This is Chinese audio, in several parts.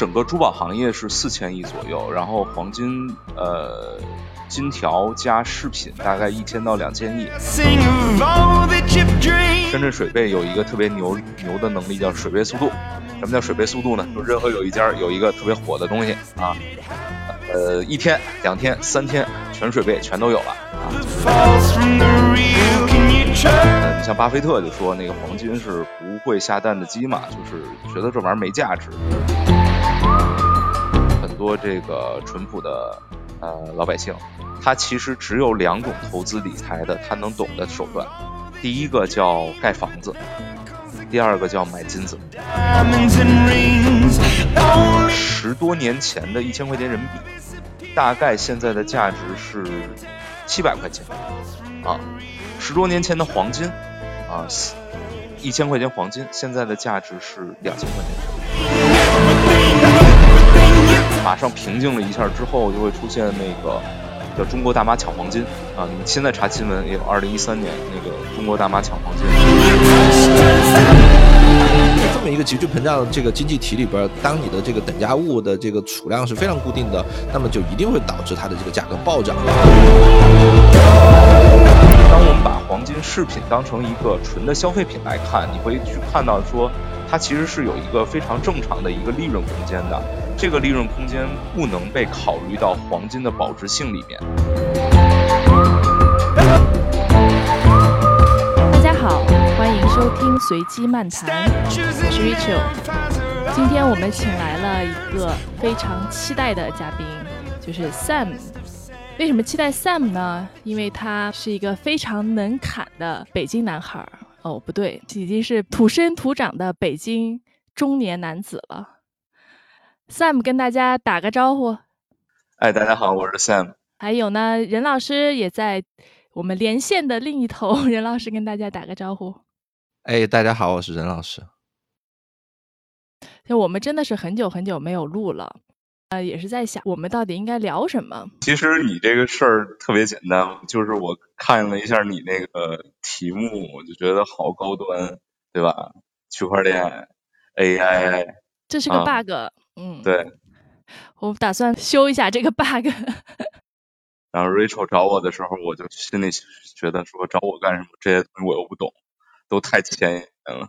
整个珠宝行业是四千亿左右，然后黄金呃金条加饰品大概一千到两千亿。深圳水贝有一个特别牛牛的能力叫水贝速度。什么叫水贝速度呢？就任何有一家有一个特别火的东西啊，呃一天、两天、三天全水贝全都有了啊。呃，你像巴菲特就说那个黄金是不会下蛋的鸡嘛，就是觉得这玩意儿没价值。多这个淳朴的呃老百姓，他其实只有两种投资理财的他能懂的手段，第一个叫盖房子，第二个叫买金子。十多年前的一千块钱人民币，大概现在的价值是七百块钱啊。十多年前的黄金啊，一千块钱黄金，现在的价值是两千块钱人民币。马上平静了一下之后，就会出现那个叫中国大妈抢黄金啊。你们现在查新闻也有二零一三年那个中国大妈抢黄金。这么一个急剧膨胀的这个经济体里边，当你的这个等价物的这个储量是非常固定的，那么就一定会导致它的这个价格暴涨。当我们把黄金饰品当成一个纯的消费品来看，你会去看到说，它其实是有一个非常正常的一个利润空间的。这个利润空间不能被考虑到黄金的保值性里面。大家好，欢迎收听随机漫谈，我是 Rachel。今天我们请来了一个非常期待的嘉宾，就是 Sam。为什么期待 Sam 呢？因为他是一个非常能侃的北京男孩儿。哦，不对，已经是土生土长的北京中年男子了。Sam 跟大家打个招呼。哎，大家好，我是 Sam。还有呢，任老师也在我们连线的另一头。任老师跟大家打个招呼。哎，大家好，我是任老师。就我们真的是很久很久没有录了。呃，也是在想我们到底应该聊什么。其实你这个事儿特别简单，就是我看了一下你那个题目，我就觉得好高端，对吧？区块链、AI，这是个 bug，嗯，对。我打算修一下这个 bug。然后 Rachel 找我的时候，我就心里觉得说找我干什么？这些东西我又不懂，都太前沿了。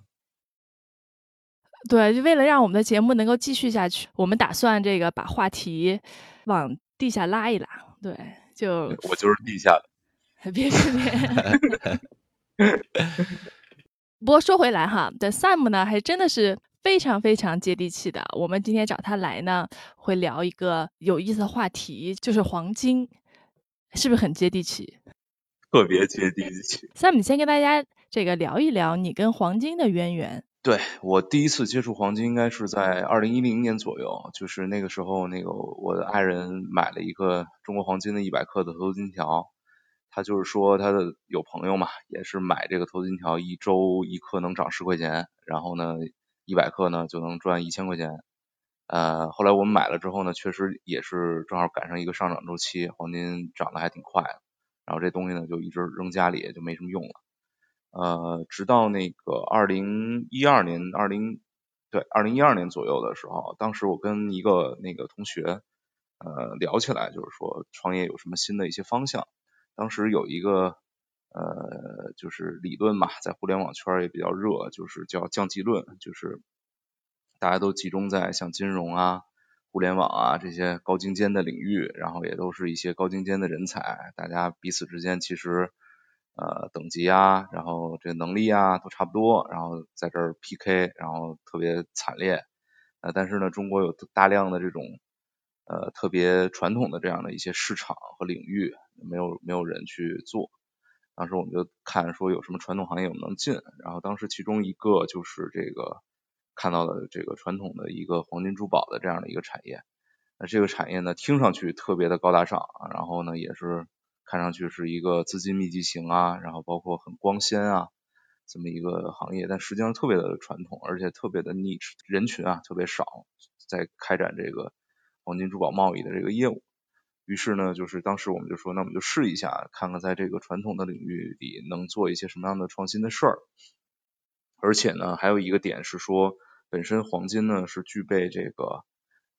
对，就为了让我们的节目能够继续下去，我们打算这个把话题往地下拉一拉。对，就我就是地下的。别别别。不过说回来哈，The Sam 呢，还真的是非常非常接地气的。我们今天找他来呢，会聊一个有意思的话题，就是黄金，是不是很接地气？特别接地气。Sam，你先跟大家这个聊一聊你跟黄金的渊源。对我第一次接触黄金应该是在二零一零年左右，就是那个时候，那个我的爱人买了一个中国黄金的一百克的投资金条，他就是说他的有朋友嘛，也是买这个投资金条，一周一克能涨十块钱，然后呢一百克呢就能赚一千块钱。呃，后来我们买了之后呢，确实也是正好赶上一个上涨周期，黄金涨得还挺快，然后这东西呢就一直扔家里就没什么用了。呃，直到那个二零一二年，二零对二零一二年左右的时候，当时我跟一个那个同学呃聊起来，就是说创业有什么新的一些方向。当时有一个呃就是理论嘛，在互联网圈也比较热，就是叫降级论，就是大家都集中在像金融啊、互联网啊这些高精尖的领域，然后也都是一些高精尖的人才，大家彼此之间其实。呃，等级啊，然后这能力啊都差不多，然后在这儿 PK，然后特别惨烈。呃，但是呢，中国有大量的这种呃特别传统的这样的一些市场和领域，没有没有人去做。当时我们就看说有什么传统行业我们能进，然后当时其中一个就是这个看到的这个传统的一个黄金珠宝的这样的一个产业。那这个产业呢，听上去特别的高大上，然后呢也是。看上去是一个资金密集型啊，然后包括很光鲜啊，这么一个行业，但实际上特别的传统，而且特别的 niche，人群啊特别少，在开展这个黄金珠宝贸易的这个业务。于是呢，就是当时我们就说，那我们就试一下，看看在这个传统的领域里能做一些什么样的创新的事儿。而且呢，还有一个点是说，本身黄金呢是具备这个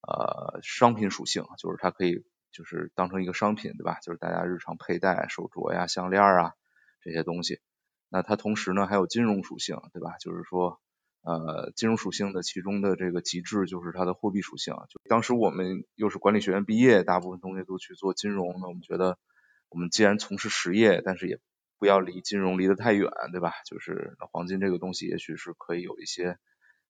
呃商品属性，就是它可以就是当成一个商品，对吧？就是大家日常佩戴、手镯呀、项链啊这些东西。那它同时呢还有金融属性，对吧？就是说。呃，金融属性的其中的这个极致就是它的货币属性。就当时我们又是管理学院毕业，大部分同学都去做金融，那我们觉得，我们既然从事实业，但是也不要离金融离得太远，对吧？就是黄金这个东西，也许是可以有一些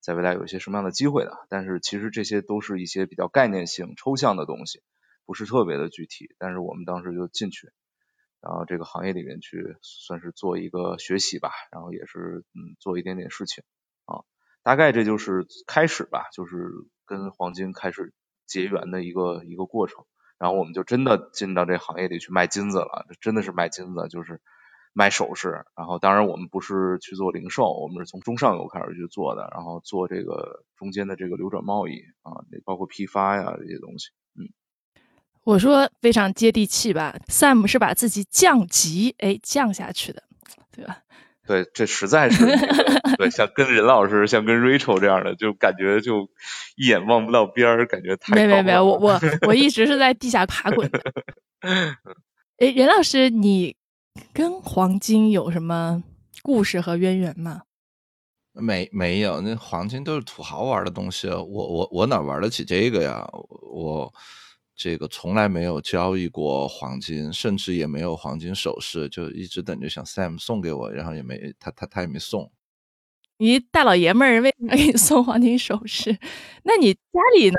在未来有一些什么样的机会的。但是其实这些都是一些比较概念性、抽象的东西，不是特别的具体。但是我们当时就进去，然后这个行业里面去算是做一个学习吧，然后也是嗯做一点点事情。啊大概这就是开始吧，就是跟黄金开始结缘的一个一个过程，然后我们就真的进到这行业里去卖金子了，这真的是卖金子，就是卖首饰。然后当然我们不是去做零售，我们是从中上游开始去做的，然后做这个中间的这个流转贸易啊，包括批发呀这些东西。嗯，我说非常接地气吧，Sam 是把自己降级，哎，降下去的，对吧？对，这实在是 对，像跟任老师，像跟 Rachel 这样的，就感觉就一眼望不到边儿，感觉太没没没，我我 我一直是在地下爬滚的。哎，任老师，你跟黄金有什么故事和渊源吗？没没有，那黄金都是土豪玩的东西，我我我哪玩得起这个呀？我。这个从来没有交易过黄金，甚至也没有黄金首饰，就一直等着想 Sam 送给我，然后也没他他他也没送。你大老爷们儿为什么给你送黄金首饰？那你家里呢？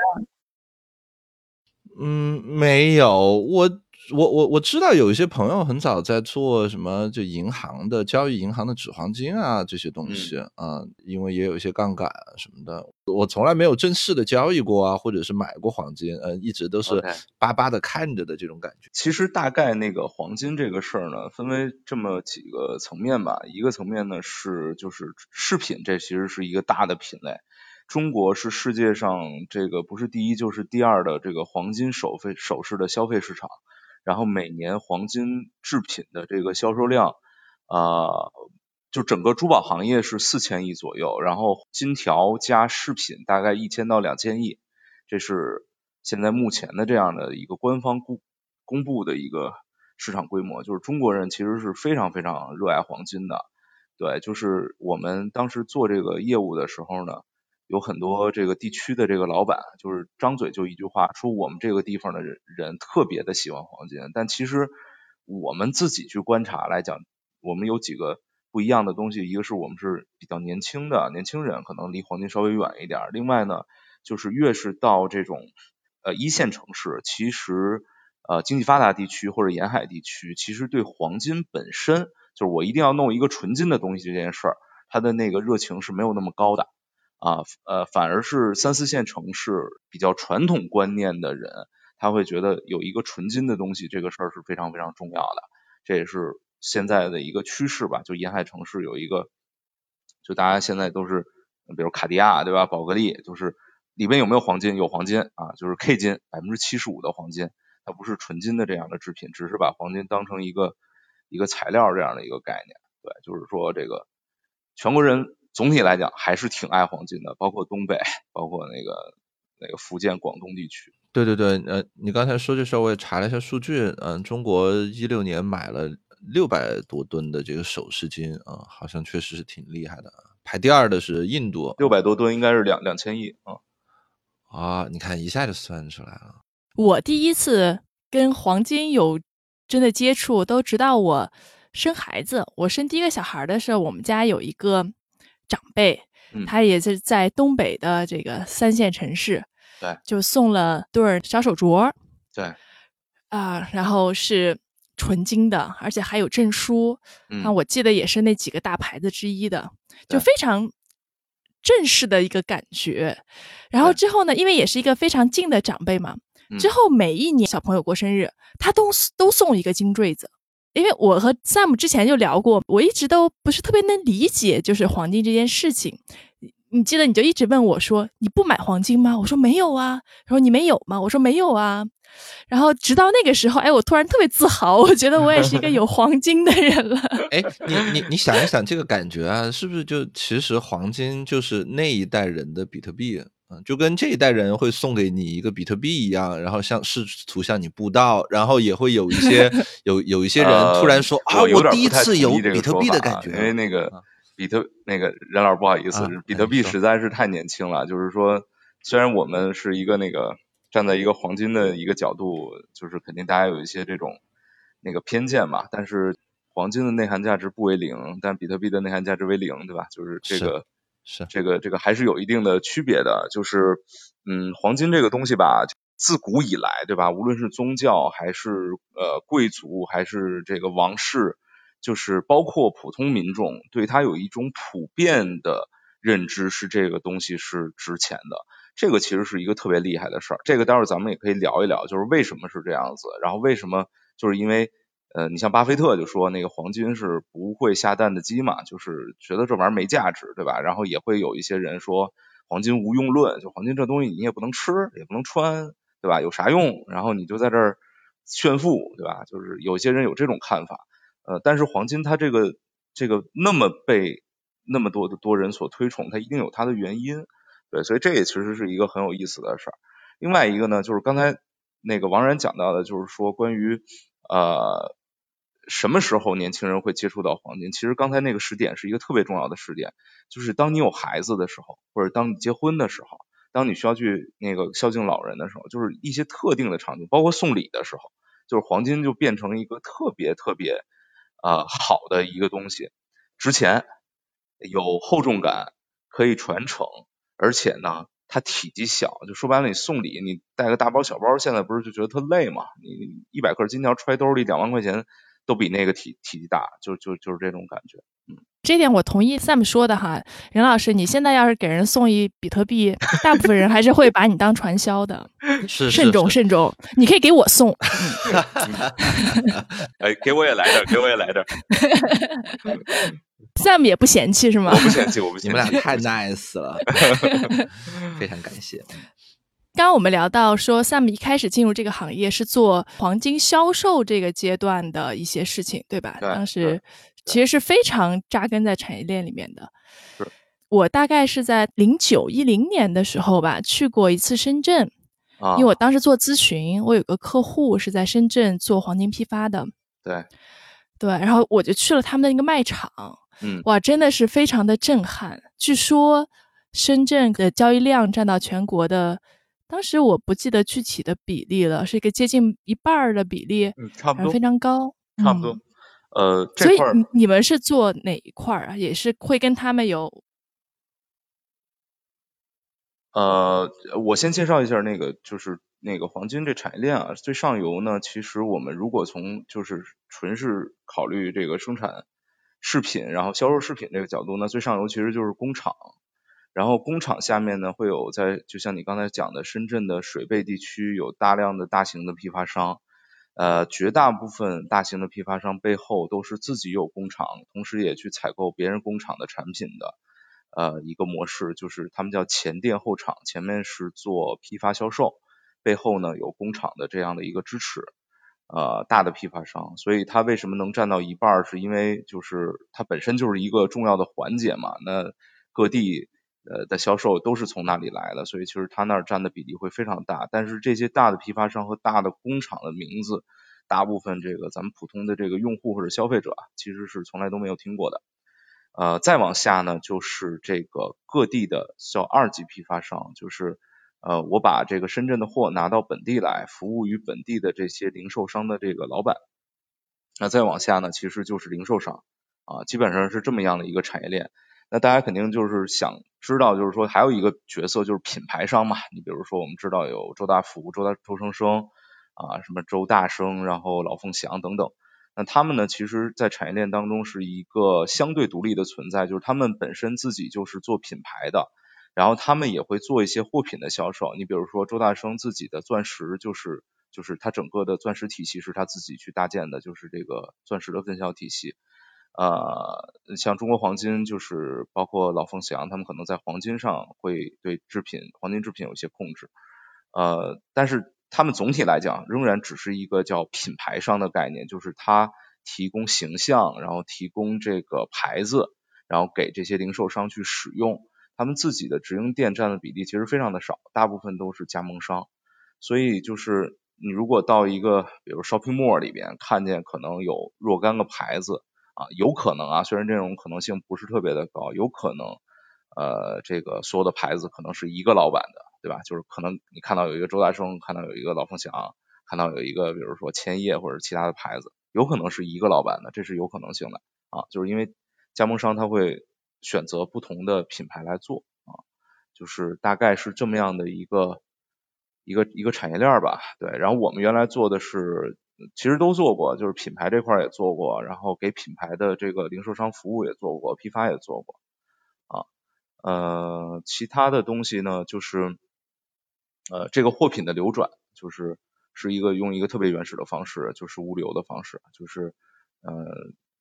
嗯，没有我。我我我知道有一些朋友很早在做什么，就银行的交易，银行的纸黄金啊这些东西啊，因为也有一些杠杆什么的。我从来没有正式的交易过啊，或者是买过黄金，呃，一直都是巴巴的看着的这种感觉。其实大概那个黄金这个事儿呢，分为这么几个层面吧。一个层面呢是就是饰品，这其实是一个大的品类。中国是世界上这个不是第一就是第二的这个黄金首费首饰的消费市场。然后每年黄金制品的这个销售量，啊，就整个珠宝行业是四千亿左右，然后金条加饰品大概一千到两千亿，这是现在目前的这样的一个官方公公布的一个市场规模。就是中国人其实是非常非常热爱黄金的，对，就是我们当时做这个业务的时候呢。有很多这个地区的这个老板，就是张嘴就一句话，说我们这个地方的人人特别的喜欢黄金。但其实我们自己去观察来讲，我们有几个不一样的东西。一个是我们是比较年轻的年轻人，可能离黄金稍微远一点。另外呢，就是越是到这种呃一线城市，其实呃经济发达地区或者沿海地区，其实对黄金本身，就是我一定要弄一个纯金的东西这件事儿，它的那个热情是没有那么高的。啊，呃，反而是三四线城市比较传统观念的人，他会觉得有一个纯金的东西，这个事儿是非常非常重要的。这也是现在的一个趋势吧。就沿海城市有一个，就大家现在都是，比如卡地亚对吧，宝格丽，就是里边有没有黄金？有黄金啊，就是 K 金，百分之七十五的黄金，它不是纯金的这样的制品，只是把黄金当成一个一个材料这样的一个概念。对，就是说这个全国人。总体来讲还是挺爱黄金的，包括东北，包括那个那个福建、广东地区。对对对，呃，你刚才说这事儿，我也查了一下数据，嗯，中国一六年买了六百多吨的这个首饰金啊，好像确实是挺厉害的。排第二的是印度，六百多吨应该是两两千亿啊。啊，你看一下就算出来了。我第一次跟黄金有真的接触，都直到我生孩子。我生第一个小孩的时候，我们家有一个。长辈，他也是在东北的这个三线城市，对，就送了对儿小手镯，对，啊，然后是纯金的，而且还有证书，啊，我记得也是那几个大牌子之一的，就非常正式的一个感觉。然后之后呢，因为也是一个非常近的长辈嘛，之后每一年小朋友过生日，他都都送一个金坠子。因为我和 Sam 之前就聊过，我一直都不是特别能理解，就是黄金这件事情。你记得你就一直问我说：“你不买黄金吗？”我说：“没有啊。”他说：“你没有吗？”我说：“没有啊。”然后直到那个时候，哎，我突然特别自豪，我觉得我也是一个有黄金的人了。哎，你你你想一想这个感觉啊，是不是就其实黄金就是那一代人的比特币？嗯，就跟这一代人会送给你一个比特币一样，然后向试图向你布道，然后也会有一些 有有一些人突然说啊，我第一次有比特币的感觉，因为那个比特那个任老师不好意思，比特币实在是太年轻了，就是说虽然我们是一个那个站在一个黄金的一个角度，就是肯定大家有一些这种那个偏见嘛，但是黄金的内涵价值不为零，但比特币的内涵价值为零，对吧？就是这个。是这个这个还是有一定的区别的，就是嗯，黄金这个东西吧，自古以来，对吧？无论是宗教还是呃贵族还是这个王室，就是包括普通民众，对它有一种普遍的认知，是这个东西是值钱的。这个其实是一个特别厉害的事儿。这个待会儿咱们也可以聊一聊，就是为什么是这样子，然后为什么就是因为。呃，你像巴菲特就说那个黄金是不会下蛋的鸡嘛，就是觉得这玩意儿没价值，对吧？然后也会有一些人说黄金无用论，就黄金这东西你也不能吃，也不能穿，对吧？有啥用？然后你就在这儿炫富，对吧？就是有些人有这种看法。呃，但是黄金它这个这个那么被那么多的多人所推崇，它一定有它的原因，对，所以这也其实是一个很有意思的事儿。另外一个呢，就是刚才那个王然讲到的，就是说关于呃。什么时候年轻人会接触到黄金？其实刚才那个时点是一个特别重要的时点，就是当你有孩子的时候，或者当你结婚的时候，当你需要去那个孝敬老人的时候，就是一些特定的场景，包括送礼的时候，就是黄金就变成一个特别特别啊好的一个东西，值钱，有厚重感，可以传承，而且呢，它体积小，就说白了，你送礼，你带个大包小包，现在不是就觉得特累吗？你一百克金条揣兜里，两万块钱。都比那个体体积大，就就就是这种感觉，嗯，这点我同意 Sam 说的哈，任老师，你现在要是给人送一比特币，大部分人还是会把你当传销的，是慎重慎重，你可以给我送，哎，给我也来点，给我也来点，Sam 也不嫌弃是吗？我不嫌弃，我不嫌弃，你们俩太 nice 了，非常感谢。刚刚我们聊到说，Sam 一开始进入这个行业是做黄金销售这个阶段的一些事情，对吧？当时其实是非常扎根在产业链里面的。我大概是在零九一零年的时候吧，去过一次深圳，因为我当时做咨询，我有个客户是在深圳做黄金批发的。对，对，然后我就去了他们的那个卖场，嗯，哇，真的是非常的震撼。据说深圳的交易量占到全国的。当时我不记得具体的比例了，是一个接近一半儿的比例，嗯，差不多，非常高，差不多。呃，所以你们是做哪一块儿啊？也是会跟他们有？呃，我先介绍一下那个，就是那个黄金这产业链啊。最上游呢，其实我们如果从就是纯是考虑这个生产饰品，然后销售饰品这个角度呢，最上游其实就是工厂。然后工厂下面呢，会有在就像你刚才讲的，深圳的水贝地区有大量的大型的批发商，呃，绝大部分大型的批发商背后都是自己有工厂，同时也去采购别人工厂的产品的，呃，一个模式就是他们叫前店后厂，前面是做批发销售，背后呢有工厂的这样的一个支持，呃，大的批发商，所以它为什么能占到一半，是因为就是它本身就是一个重要的环节嘛，那各地。呃的销售都是从那里来的，所以其实他那儿占的比例会非常大。但是这些大的批发商和大的工厂的名字，大部分这个咱们普通的这个用户或者消费者啊其实是从来都没有听过的。呃，再往下呢，就是这个各地的叫二级批发商，就是呃我把这个深圳的货拿到本地来，服务于本地的这些零售商的这个老板。那再往下呢，其实就是零售商啊，基本上是这么样的一个产业链。那大家肯定就是想知道，就是说还有一个角色就是品牌商嘛。你比如说，我们知道有周大福、周大周生生啊，什么周大生，然后老凤祥等等。那他们呢，其实，在产业链当中是一个相对独立的存在，就是他们本身自己就是做品牌的，然后他们也会做一些货品的销售。你比如说，周大生自己的钻石就是就是他整个的钻石体系是他自己去搭建的，就是这个钻石的分销体系。呃，像中国黄金，就是包括老凤祥，他们可能在黄金上会对制品、黄金制品有一些控制。呃，但是他们总体来讲，仍然只是一个叫品牌商的概念，就是它提供形象，然后提供这个牌子，然后给这些零售商去使用。他们自己的直营店占的比例其实非常的少，大部分都是加盟商。所以就是你如果到一个比如 shopping mall 里边看见可能有若干个牌子啊，有可能啊，虽然这种可能性不是特别的高，有可能呃这个所有的牌子可能是一个老板的，对吧？就是可能你看到有一个周大生，看到有一个老凤祥，看到有一个比如说千叶或者其他的牌子，有可能是一个老板的，这是有可能性的啊，就是因为加盟商他会选择不同的品牌来做啊，就是大概是这么样的一个。一个一个产业链吧，对，然后我们原来做的是，其实都做过，就是品牌这块也做过，然后给品牌的这个零售商服务也做过，批发也做过，啊，呃，其他的东西呢，就是呃，这个货品的流转，就是是一个用一个特别原始的方式，就是物流的方式，就是呃，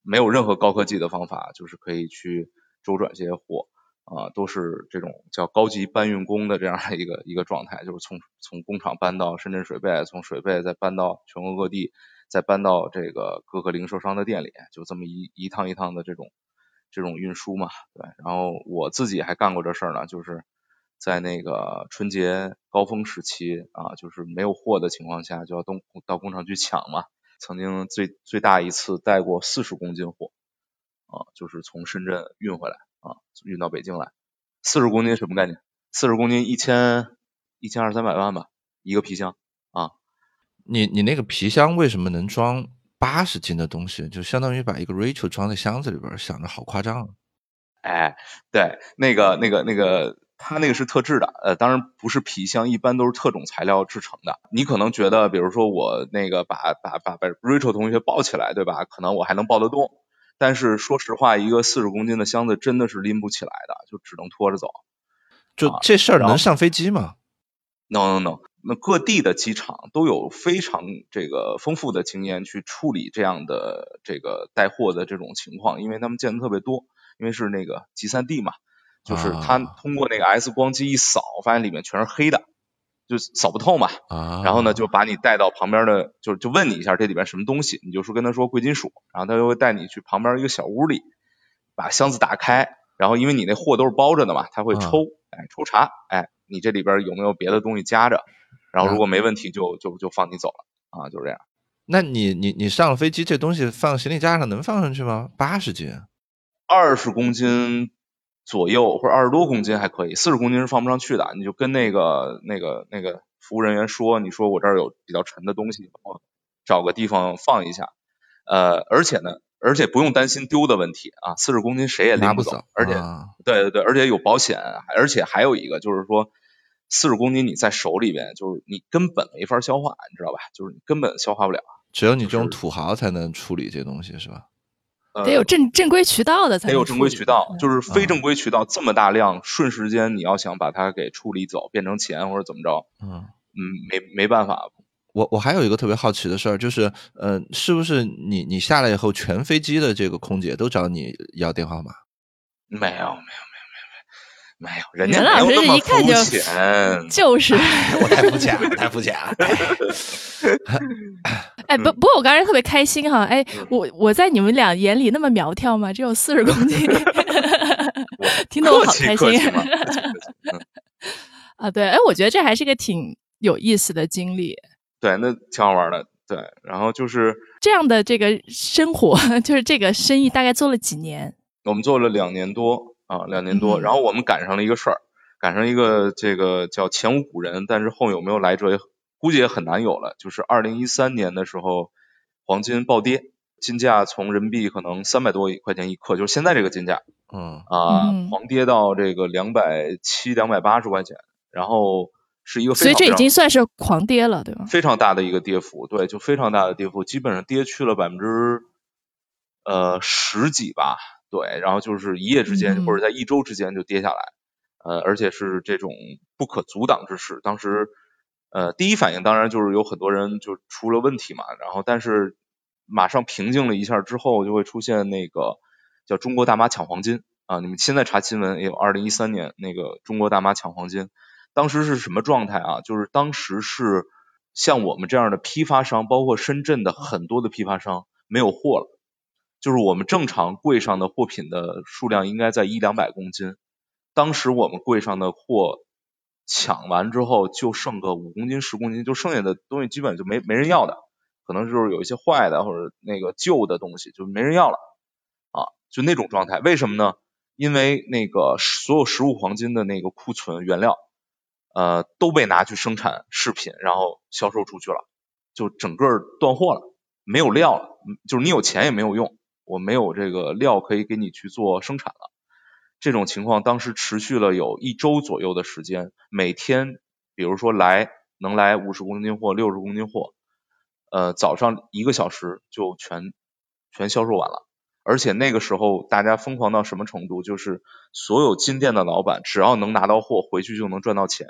没有任何高科技的方法，就是可以去周转这些货。啊，都是这种叫高级搬运工的这样的一个一个状态，就是从从工厂搬到深圳水贝，从水贝再搬到全国各地，再搬到这个各个零售商的店里，就这么一一趟一趟的这种这种运输嘛，对。然后我自己还干过这事儿呢，就是在那个春节高峰时期啊，就是没有货的情况下，就要东到工厂去抢嘛。曾经最最大一次带过四十公斤货啊，就是从深圳运回来。啊，运到北京来，四十公斤什么概念？四十公斤一千一千二三百万吧，一个皮箱啊。你你那个皮箱为什么能装八十斤的东西？就相当于把一个 Rachel 装在箱子里边，想着好夸张。哎，对，那个那个那个，它那个是特制的，呃，当然不是皮箱，一般都是特种材料制成的。你可能觉得，比如说我那个把把把把 Rachel 同学抱起来，对吧？可能我还能抱得动。但是说实话，一个四十公斤的箱子真的是拎不起来的，就只能拖着走。就这事儿能上飞机吗？No No No，那各地的机场都有非常这个丰富的经验去处理这样的这个带货的这种情况，因为他们见的特别多，因为是那个集散地嘛，就是他通过那个 X 光机一扫，发现里面全是黑的。就扫不透嘛，然后呢就把你带到旁边的，就就问你一下这里边什么东西，你就说跟他说贵金属，然后他就会带你去旁边一个小屋里，把箱子打开，然后因为你那货都是包着的嘛，他会抽，哎抽查，哎你这里边有没有别的东西夹着，然后如果没问题就就就放你走了啊，就是这样。那你你你上了飞机，这东西放行李架上能放上去吗？八十斤，二十公斤。左右或者二十多公斤还可以，四十公斤是放不上去的。你就跟那个那个那个服务人员说，你说我这儿有比较沉的东西，我找个地方放一下。呃，而且呢，而且不用担心丢的问题啊，四十公斤谁也拎不走。而且，对对对，而且有保险，而且还有一个就是说，四十公斤你在手里边，就是你根本没法消化，你知道吧？就是你根本消化不了。只有你这种土豪才能处理这东西，是吧？得有正正规渠道的才得有正规渠道，就是非正规渠道这么大量，瞬时间你要想把它给处理走，变成钱或者怎么着，嗯嗯，没没办法。我我还有一个特别好奇的事儿，就是呃，是不是你你下来以后，全飞机的这个空姐都找你要电话号码？没有没有没有。人家没有那么肤浅，就是，我太肤浅了，太肤浅了。哎，不不过我刚才特别开心哈，哎，我我在你们俩眼里那么苗条吗？只有四十公斤，听得我好开心。啊，对，哎，我觉得这还是个挺有意思的经历。对，那挺好玩的。对，然后就是这样的这个生活，就是这个生意大概做了几年？我们做了两年多。啊，两年多，然后我们赶上了一个事儿，赶上一个这个叫前无古人，但是后有没有来者，也估计也很难有了。就是二零一三年的时候，黄金暴跌，金价从人民币可能三百多块钱一克，就是现在这个金价，嗯啊，狂跌到这个两百七、两百八十块钱，然后是一个，所以这已经算是狂跌了，对吧？非常大的一个跌幅，对，就非常大的跌幅，基本上跌去了百分之呃十几吧。对，然后就是一夜之间，或者在一周之间就跌下来，呃，而且是这种不可阻挡之势。当时，呃，第一反应当然就是有很多人就出了问题嘛，然后但是马上平静了一下之后，就会出现那个叫中国大妈抢黄金啊。你们现在查新闻也有二零一三年那个中国大妈抢黄金，当时是什么状态啊？就是当时是像我们这样的批发商，包括深圳的很多的批发商没有货了。就是我们正常柜上的货品的数量应该在一两百公斤，当时我们柜上的货抢完之后，就剩个五公斤、十公斤，就剩下的东西基本就没没人要的，可能就是有一些坏的或者那个旧的东西就没人要了啊，就那种状态。为什么呢？因为那个所有实物黄金的那个库存原料，呃，都被拿去生产饰品，然后销售出去了，就整个断货了，没有料了，就是你有钱也没有用，我没有这个料可以给你去做生产了。这种情况当时持续了有一周左右的时间，每天比如说来能来五十公斤货、六十公斤货，呃，早上一个小时就全全销售完了。而且那个时候大家疯狂到什么程度？就是所有金店的老板只要能拿到货，回去就能赚到钱。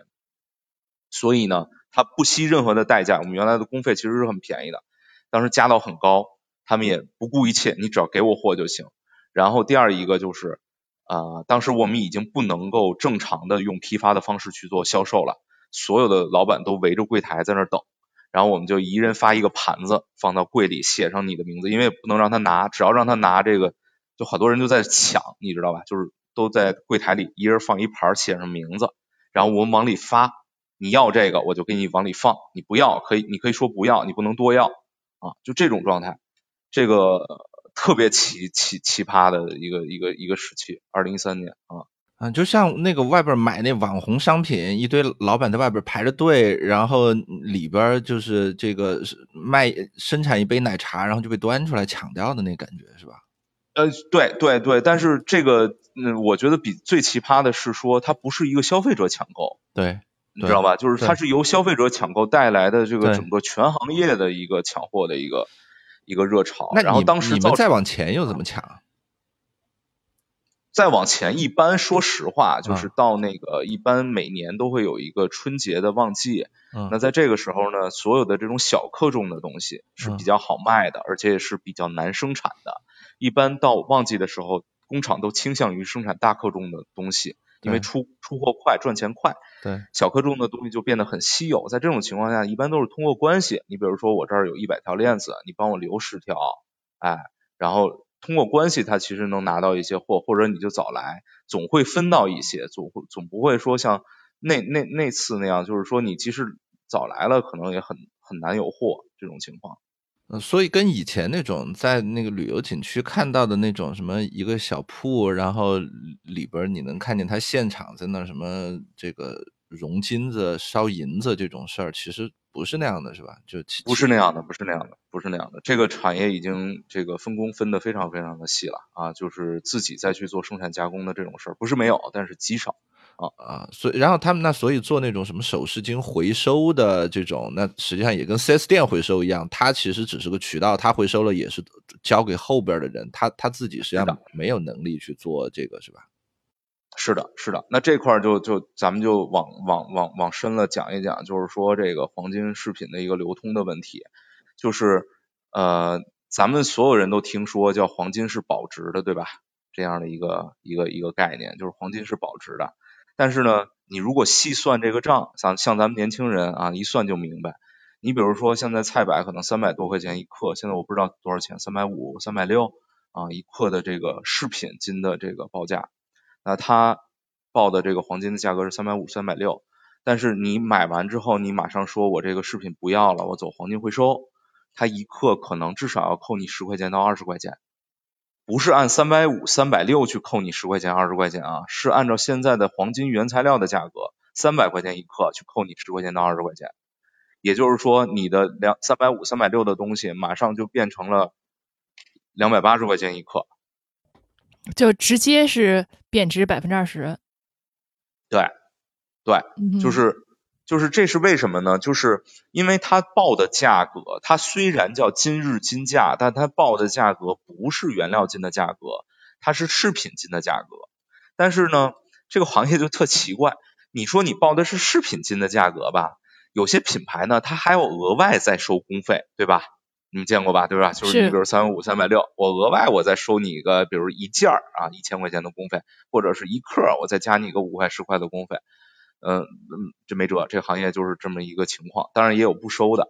所以呢，他不惜任何的代价。我们原来的工费其实是很便宜的，当时加到很高，他们也不顾一切，你只要给我货就行。然后第二一个就是，啊，当时我们已经不能够正常的用批发的方式去做销售了，所有的老板都围着柜台在那等。然后我们就一人发一个盘子放到柜里，写上你的名字，因为不能让他拿，只要让他拿这个，就好多人就在抢，你知道吧？就是都在柜台里一人放一盘，写上名字，然后我们往里发，你要这个我就给你往里放，你不要可以，你可以说不要，你不能多要啊，就这种状态，这个特别奇奇奇葩的一个一个一个时期，二零一三年啊。嗯，就像那个外边买那网红商品，一堆老板在外边排着队，然后里边就是这个卖生产一杯奶茶，然后就被端出来抢掉的那感觉，是吧？呃，对对对，但是这个，嗯，我觉得比最奇葩的是说，它不是一个消费者抢购，对，你知道吧？就是它是由消费者抢购带来的这个整个全行业的一个抢货的一个一个热潮。那然后当时你们再往前又怎么抢？再往前，一般说实话，就是到那个一般每年都会有一个春节的旺季。嗯那在这个时候呢，所有的这种小克重的东西是比较好卖的，而且也是比较难生产的。一般到旺季的时候，工厂都倾向于生产大克重的东西，因为出出货快，赚钱快。对，小克重的东西就变得很稀有。在这种情况下，一般都是通过关系。你比如说，我这儿有一百条链子，你帮我留十条，哎，然后。通过关系，他其实能拿到一些货，或者你就早来，总会分到一些，总会总不会说像那那那次那样，就是说你即使早来了，可能也很很难有货这种情况。嗯，所以跟以前那种在那个旅游景区看到的那种什么一个小铺，然后里边你能看见他现场在那什么这个融金子、烧银子这种事儿，其实。不是那样的，是吧？就不是那样的，不是那样的，不是那样的。这个产业已经这个分工分得非常非常的细了啊，就是自己再去做生产加工的这种事儿，不是没有，但是极少啊啊。所以，然后他们那所以做那种什么首饰金回收的这种，那实际上也跟四 S 店回收一样，它其实只是个渠道，它回收了也是交给后边的人，他他自己实际上没有能力去做这个，是吧？是的，是的，那这块儿就就咱们就往往往往深了讲一讲，就是说这个黄金饰品的一个流通的问题，就是呃，咱们所有人都听说叫黄金是保值的，对吧？这样的一个一个一个概念，就是黄金是保值的。但是呢，你如果细算这个账，像像咱们年轻人啊，一算就明白。你比如说现在菜百可能三百多块钱一克，现在我不知道多少钱，三百五、三百六啊一克的这个饰品金的这个报价。那他报的这个黄金的价格是三百五、三百六，但是你买完之后，你马上说我这个饰品不要了，我走黄金回收，他一克可能至少要扣你十块钱到二十块钱，不是按三百五、三百六去扣你十块钱、二十块钱啊，是按照现在的黄金原材料的价格，三百块钱一克去扣你十块钱到二十块钱，也就是说你的两三百五、三百六的东西马上就变成了两百八十块钱一克。就直接是贬值百分之二十，对，对，就是就是这是为什么呢？就是因为它报的价格，它虽然叫今日金价，但它报的价格不是原料金的价格，它是饰品金的价格。但是呢，这个行业就特奇怪，你说你报的是饰品金的价格吧，有些品牌呢，它还要额外再收工费，对吧？你们见过吧，对吧？就是你比如三百五、三百六，我额外我再收你一个，比如一件儿啊，一千块钱的工费，或者是一克，我再加你一个五块、十块的工费。嗯嗯，这没辙，这行业就是这么一个情况。当然也有不收的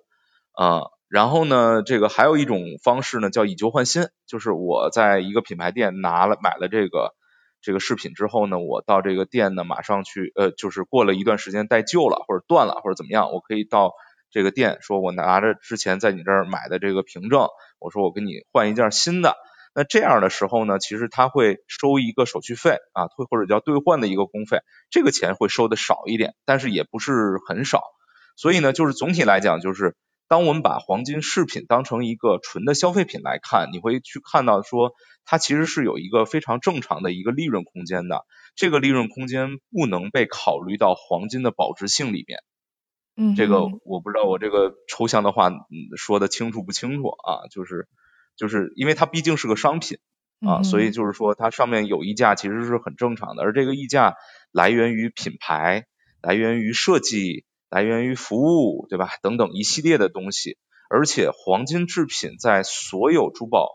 啊。然后呢，这个还有一种方式呢，叫以旧换新，就是我在一个品牌店拿了买了这个这个饰品之后呢，我到这个店呢，马上去呃，就是过了一段时间带旧了或者断了或者怎么样，我可以到这个店说，我拿着之前在你这儿买的这个凭证，我说我给你换一件新的。那这样的时候呢，其实他会收一个手续费啊，退或者叫兑换的一个工费，这个钱会收的少一点，但是也不是很少。所以呢，就是总体来讲，就是当我们把黄金饰品当成一个纯的消费品来看，你会去看到说，它其实是有一个非常正常的一个利润空间的。这个利润空间不能被考虑到黄金的保值性里面。嗯，这个我不知道我这个抽象的话说的清楚不清楚啊？就是。就是因为它毕竟是个商品啊，所以就是说它上面有溢价其实是很正常的，而这个溢价来源于品牌、来源于设计、来源于服务，对吧？等等一系列的东西，而且黄金制品在所有珠宝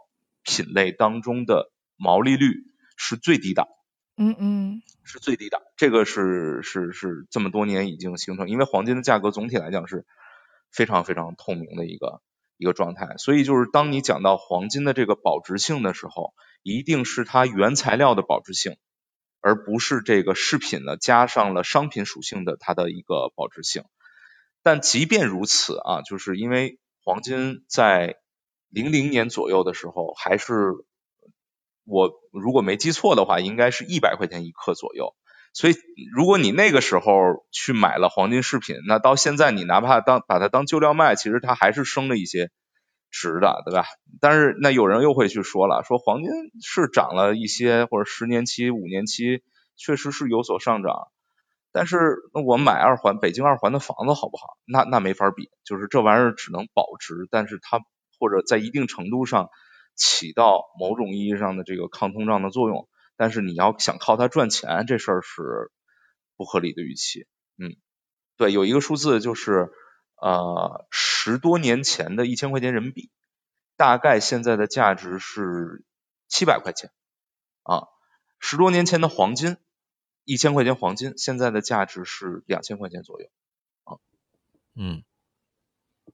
品类当中的毛利率是最低的，嗯嗯，是最低的，这个是是是这么多年已经形成，因为黄金的价格总体来讲是非常非常透明的一个。一个状态，所以就是当你讲到黄金的这个保值性的时候，一定是它原材料的保值性，而不是这个饰品呢加上了商品属性的它的一个保值性。但即便如此啊，就是因为黄金在零零年左右的时候，还是我如果没记错的话，应该是一百块钱一克左右。所以，如果你那个时候去买了黄金饰品，那到现在你哪怕当把它当旧料卖，其实它还是升了一些值的，对吧？但是那有人又会去说了，说黄金是涨了一些，或者十年期、五年期确实是有所上涨，但是那我买二环北京二环的房子好不好？那那没法比，就是这玩意儿只能保值，但是它或者在一定程度上起到某种意义上的这个抗通胀的作用。但是你要想靠它赚钱，这事儿是不合理的预期。嗯，对，有一个数字就是呃十多年前的一千块钱人民币，大概现在的价值是七百块钱啊。十多年前的黄金，一千块钱黄金，现在的价值是两千块钱左右啊。嗯，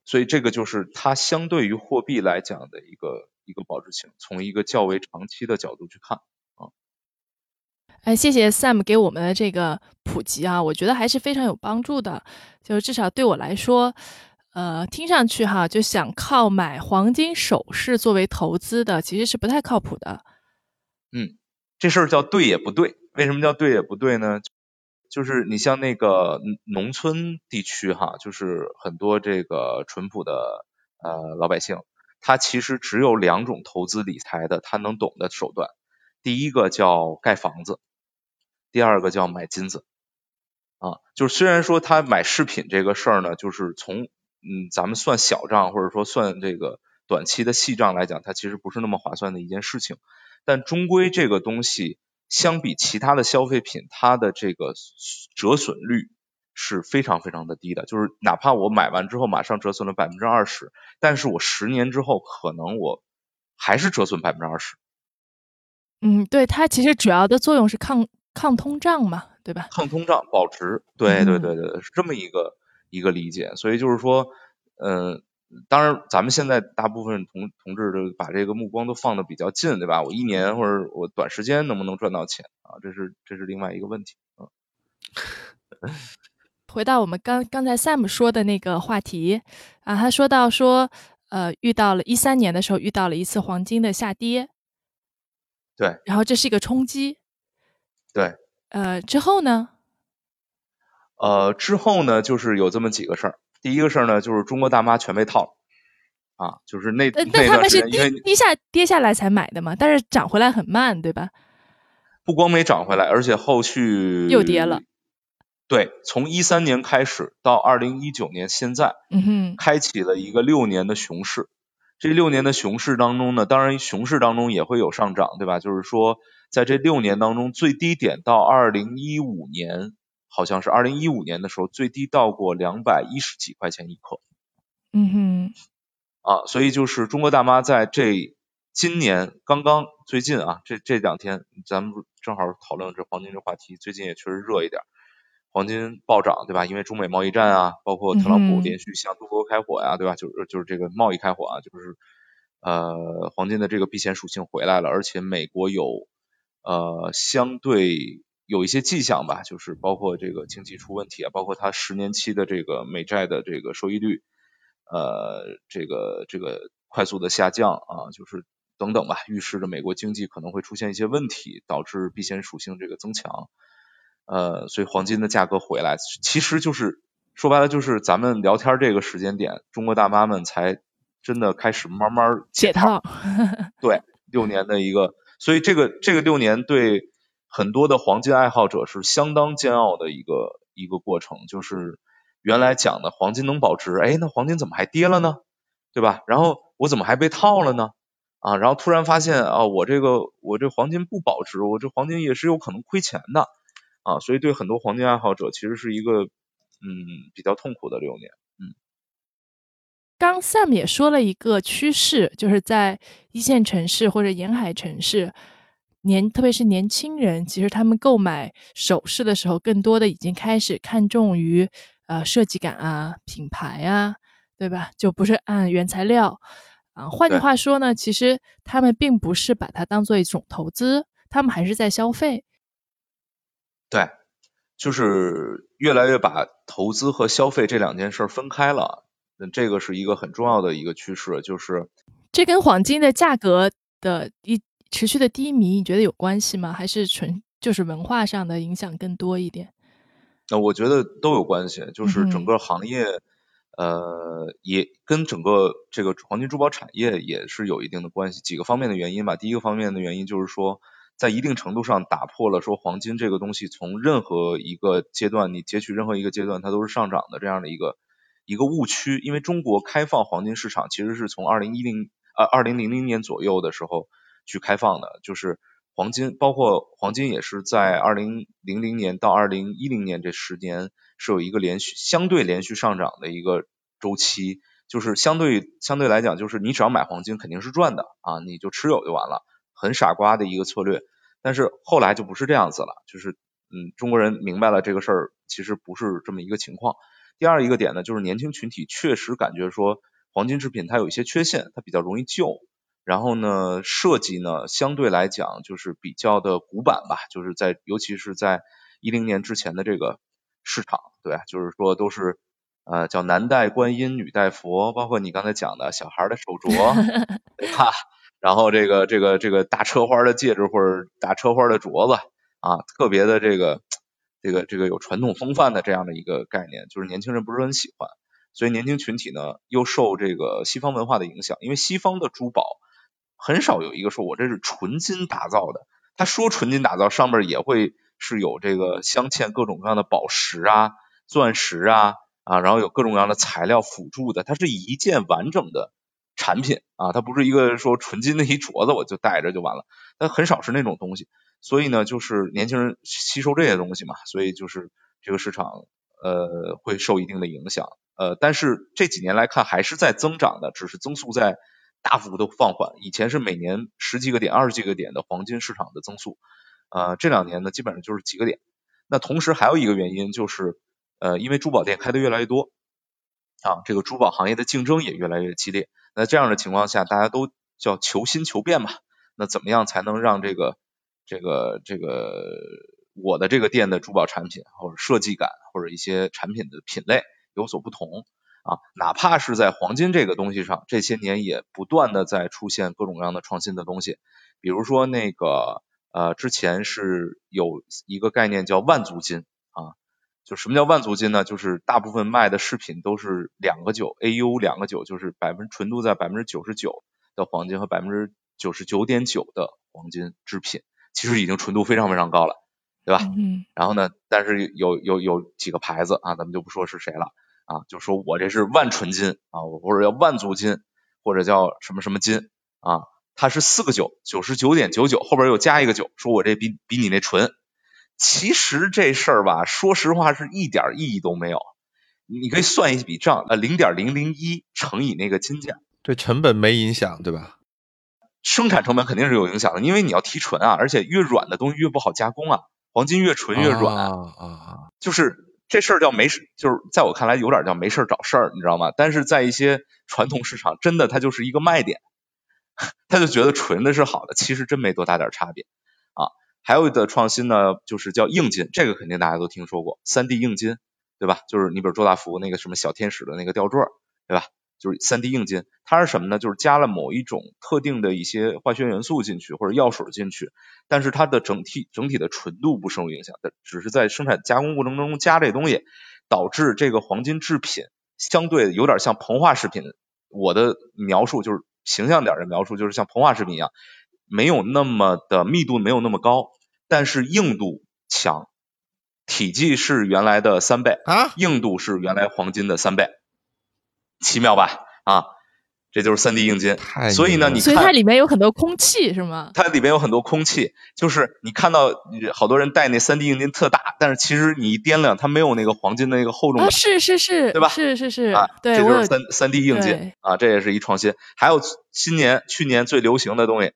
所以这个就是它相对于货币来讲的一个一个保值性，从一个较为长期的角度去看。哎，谢谢 Sam 给我们的这个普及啊，我觉得还是非常有帮助的。就至少对我来说，呃，听上去哈，就想靠买黄金首饰作为投资的，其实是不太靠谱的。嗯，这事儿叫对也不对。为什么叫对也不对呢？就是你像那个农村地区哈，就是很多这个淳朴的呃老百姓，他其实只有两种投资理财的他能懂的手段，第一个叫盖房子。第二个叫买金子啊，就是虽然说他买饰品这个事儿呢，就是从嗯咱们算小账或者说算这个短期的细账来讲，它其实不是那么划算的一件事情，但终归这个东西相比其他的消费品，它的这个折损率是非常非常的低的，就是哪怕我买完之后马上折损了百分之二十，但是我十年之后可能我还是折损百分之二十。嗯，对，它其实主要的作用是抗。抗通胀嘛，对吧？抗通胀保值，对对对对，是这么一个一个理解。所以就是说，嗯，当然咱们现在大部分同同志都把这个目光都放的比较近，对吧？我一年或者我短时间能不能赚到钱啊？这是这是另外一个问题。嗯，回到我们刚刚才 Sam 说的那个话题啊，他说到说，呃，遇到了一三年的时候遇到了一次黄金的下跌，对，然后这是一个冲击。对，呃，之后呢？呃，之后呢，就是有这么几个事儿。第一个事儿呢，就是中国大妈全被套了，啊，就是那那他们是跌跌下跌下来才买的嘛，但是涨回来很慢，对吧？不光没涨回来，而且后续又跌了。对，从一三年开始到二零一九年现在，嗯哼，开启了一个六年的熊市。这六年的熊市当中呢，当然熊市当中也会有上涨，对吧？就是说。在这六年当中，最低点到二零一五年，好像是二零一五年的时候，最低到过两百一十几块钱一克。嗯哼。啊，所以就是中国大妈在这今年刚刚最近啊，这这两天咱们正好讨论这黄金这话题，最近也确实热一点，黄金暴涨，对吧？因为中美贸易战啊，包括特朗普连续向中国开火呀，对吧？就是就是这个贸易开火啊，就是呃黄金的这个避险属性回来了，而且美国有。呃相对有一些迹象吧，就是包括这个经济出问题啊，包括它十年期的这个美债的这个收益率，呃，这个这个快速的下降啊，就是等等吧，预示着美国经济可能会出现一些问题，导致避险属性这个增强。呃，所以黄金的价格回来，其实就是说白了，就是咱们聊天这个时间点，中国大妈们才真的开始慢慢解套。对，六年的一个，所以这个这个六年对很多的黄金爱好者是相当煎熬的一个一个过程。就是原来讲的黄金能保值，哎，那黄金怎么还跌了呢？对吧？然后我怎么还被套了呢？啊，然后突然发现啊，我这个我这黄金不保值，我这黄金也是有可能亏钱的。啊，所以对很多黄金爱好者，其实是一个嗯比较痛苦的六年。嗯，刚 Sam 也说了一个趋势，就是在一线城市或者沿海城市，年特别是年轻人，其实他们购买首饰的时候，更多的已经开始看重于呃设计感啊、品牌啊，对吧？就不是按原材料啊。换句话说呢，其实他们并不是把它当做一种投资，他们还是在消费。对，就是越来越把投资和消费这两件事分开了，这个是一个很重要的一个趋势。就是这跟黄金的价格的一持续的低迷，你觉得有关系吗？还是纯就是文化上的影响更多一点？那我觉得都有关系，就是整个行业呃也跟整个这个黄金珠宝产业也是有一定的关系，几个方面的原因吧。第一个方面的原因就是说。在一定程度上打破了说黄金这个东西从任何一个阶段你截取任何一个阶段它都是上涨的这样的一个一个误区，因为中国开放黄金市场其实是从二零一零呃二零零零年左右的时候去开放的，就是黄金包括黄金也是在二零零零年到二零一零年这十年是有一个连续相对连续上涨的一个周期，就是相对相对来讲就是你只要买黄金肯定是赚的啊，你就持有就完了。很傻瓜的一个策略，但是后来就不是这样子了，就是嗯，中国人明白了这个事儿其实不是这么一个情况。第二一个点呢，就是年轻群体确实感觉说黄金制品它有一些缺陷，它比较容易旧，然后呢设计呢相对来讲就是比较的古板吧，就是在尤其是在一零年之前的这个市场，对，就是说都是呃叫男戴观音，女戴佛，包括你刚才讲的小孩的手镯，对吧？然后这个这个这个大车花的戒指或者大车花的镯子啊，特别的这个这个这个有传统风范的这样的一个概念，就是年轻人不是很喜欢，所以年轻群体呢又受这个西方文化的影响，因为西方的珠宝很少有一个说我这是纯金打造的，他说纯金打造上面也会是有这个镶嵌各种各样的宝石啊、钻石啊啊，然后有各种各样的材料辅助的，它是一件完整的。产品啊，它不是一个说纯金的一镯子，我就戴着就完了。它很少是那种东西，所以呢，就是年轻人吸收这些东西嘛，所以就是这个市场呃会受一定的影响。呃，但是这几年来看还是在增长的，只是增速在大幅度放缓。以前是每年十几个点、二十几个点的黄金市场的增速，呃，这两年呢基本上就是几个点。那同时还有一个原因就是呃，因为珠宝店开的越来越多啊，这个珠宝行业的竞争也越来越激烈。那这样的情况下，大家都叫求新求变嘛。那怎么样才能让这个这个这个我的这个店的珠宝产品或者设计感或者一些产品的品类有所不同啊？哪怕是在黄金这个东西上，这些年也不断的在出现各种各样的创新的东西。比如说那个呃，之前是有一个概念叫万足金啊。就什么叫万足金呢？就是大部分卖的饰品都是两个九 AU 两个九，就是百分纯度在百分之九十九的黄金和百分之九十九点九的黄金制品，其实已经纯度非常非常高了，对吧？嗯。然后呢，但是有有有几个牌子啊，咱们就不说是谁了啊，就说我这是万纯金啊，或者叫万足金，或者叫什么什么金啊，它是四个九九十九点九九，后边又加一个九，说我这比比你那纯。其实这事儿吧，说实话是一点意义都没有。你可以算一笔账，呃，零点零零一乘以那个金价，对成本没影响，对吧？生产成本肯定是有影响的，因为你要提纯啊，而且越软的东西越不好加工啊。黄金越纯越软啊啊！就是这事儿叫没事，就是在我看来有点叫没事找事儿，你知道吗？但是在一些传统市场，真的它就是一个卖点，他就觉得纯的是好的，其实真没多大点差别啊。还有的创新呢，就是叫硬金，这个肯定大家都听说过，三 D 硬金，对吧？就是你比如周大福那个什么小天使的那个吊坠，对吧？就是三 D 硬金，它是什么呢？就是加了某一种特定的一些化学元素进去或者药水进去，但是它的整体整体的纯度不受影响，的，只是在生产加工过程当中加这东西，导致这个黄金制品相对有点像膨化食品。我的描述就是形象点的描述，就是像膨化食品一样，没有那么的密度没有那么高，但是硬度强，体积是原来的三倍啊，硬度是原来黄金的三倍。奇妙吧啊，这就是三 D 硬金，所以呢，你看，所以它里面有很多空气是吗？它里面有很多空气，就是你看到好多人戴那三 D 硬金特大，但是其实你一掂量，它没有那个黄金的那个厚重感，是是是，对吧？是是是啊，对，这就是三三 D 硬金啊，这也是一创新。还有今年去年最流行的东西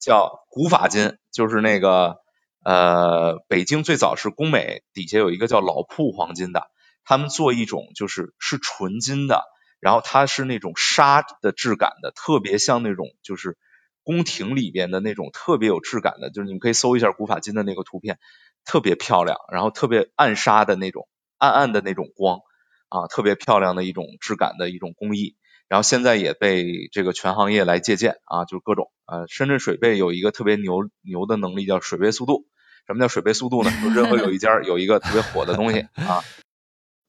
叫古法金，就是那个呃，北京最早是工美底下有一个叫老铺黄金的，他们做一种就是是纯金的。然后它是那种纱的质感的，特别像那种就是宫廷里边的那种特别有质感的，就是你们可以搜一下古法金的那个图片，特别漂亮，然后特别暗纱的那种暗暗的那种光啊，特别漂亮的一种质感的一种工艺。然后现在也被这个全行业来借鉴啊，就是各种呃，深圳水贝有一个特别牛牛的能力叫水贝速度。什么叫水贝速度呢？就任何有一家有一个特别火的东西啊。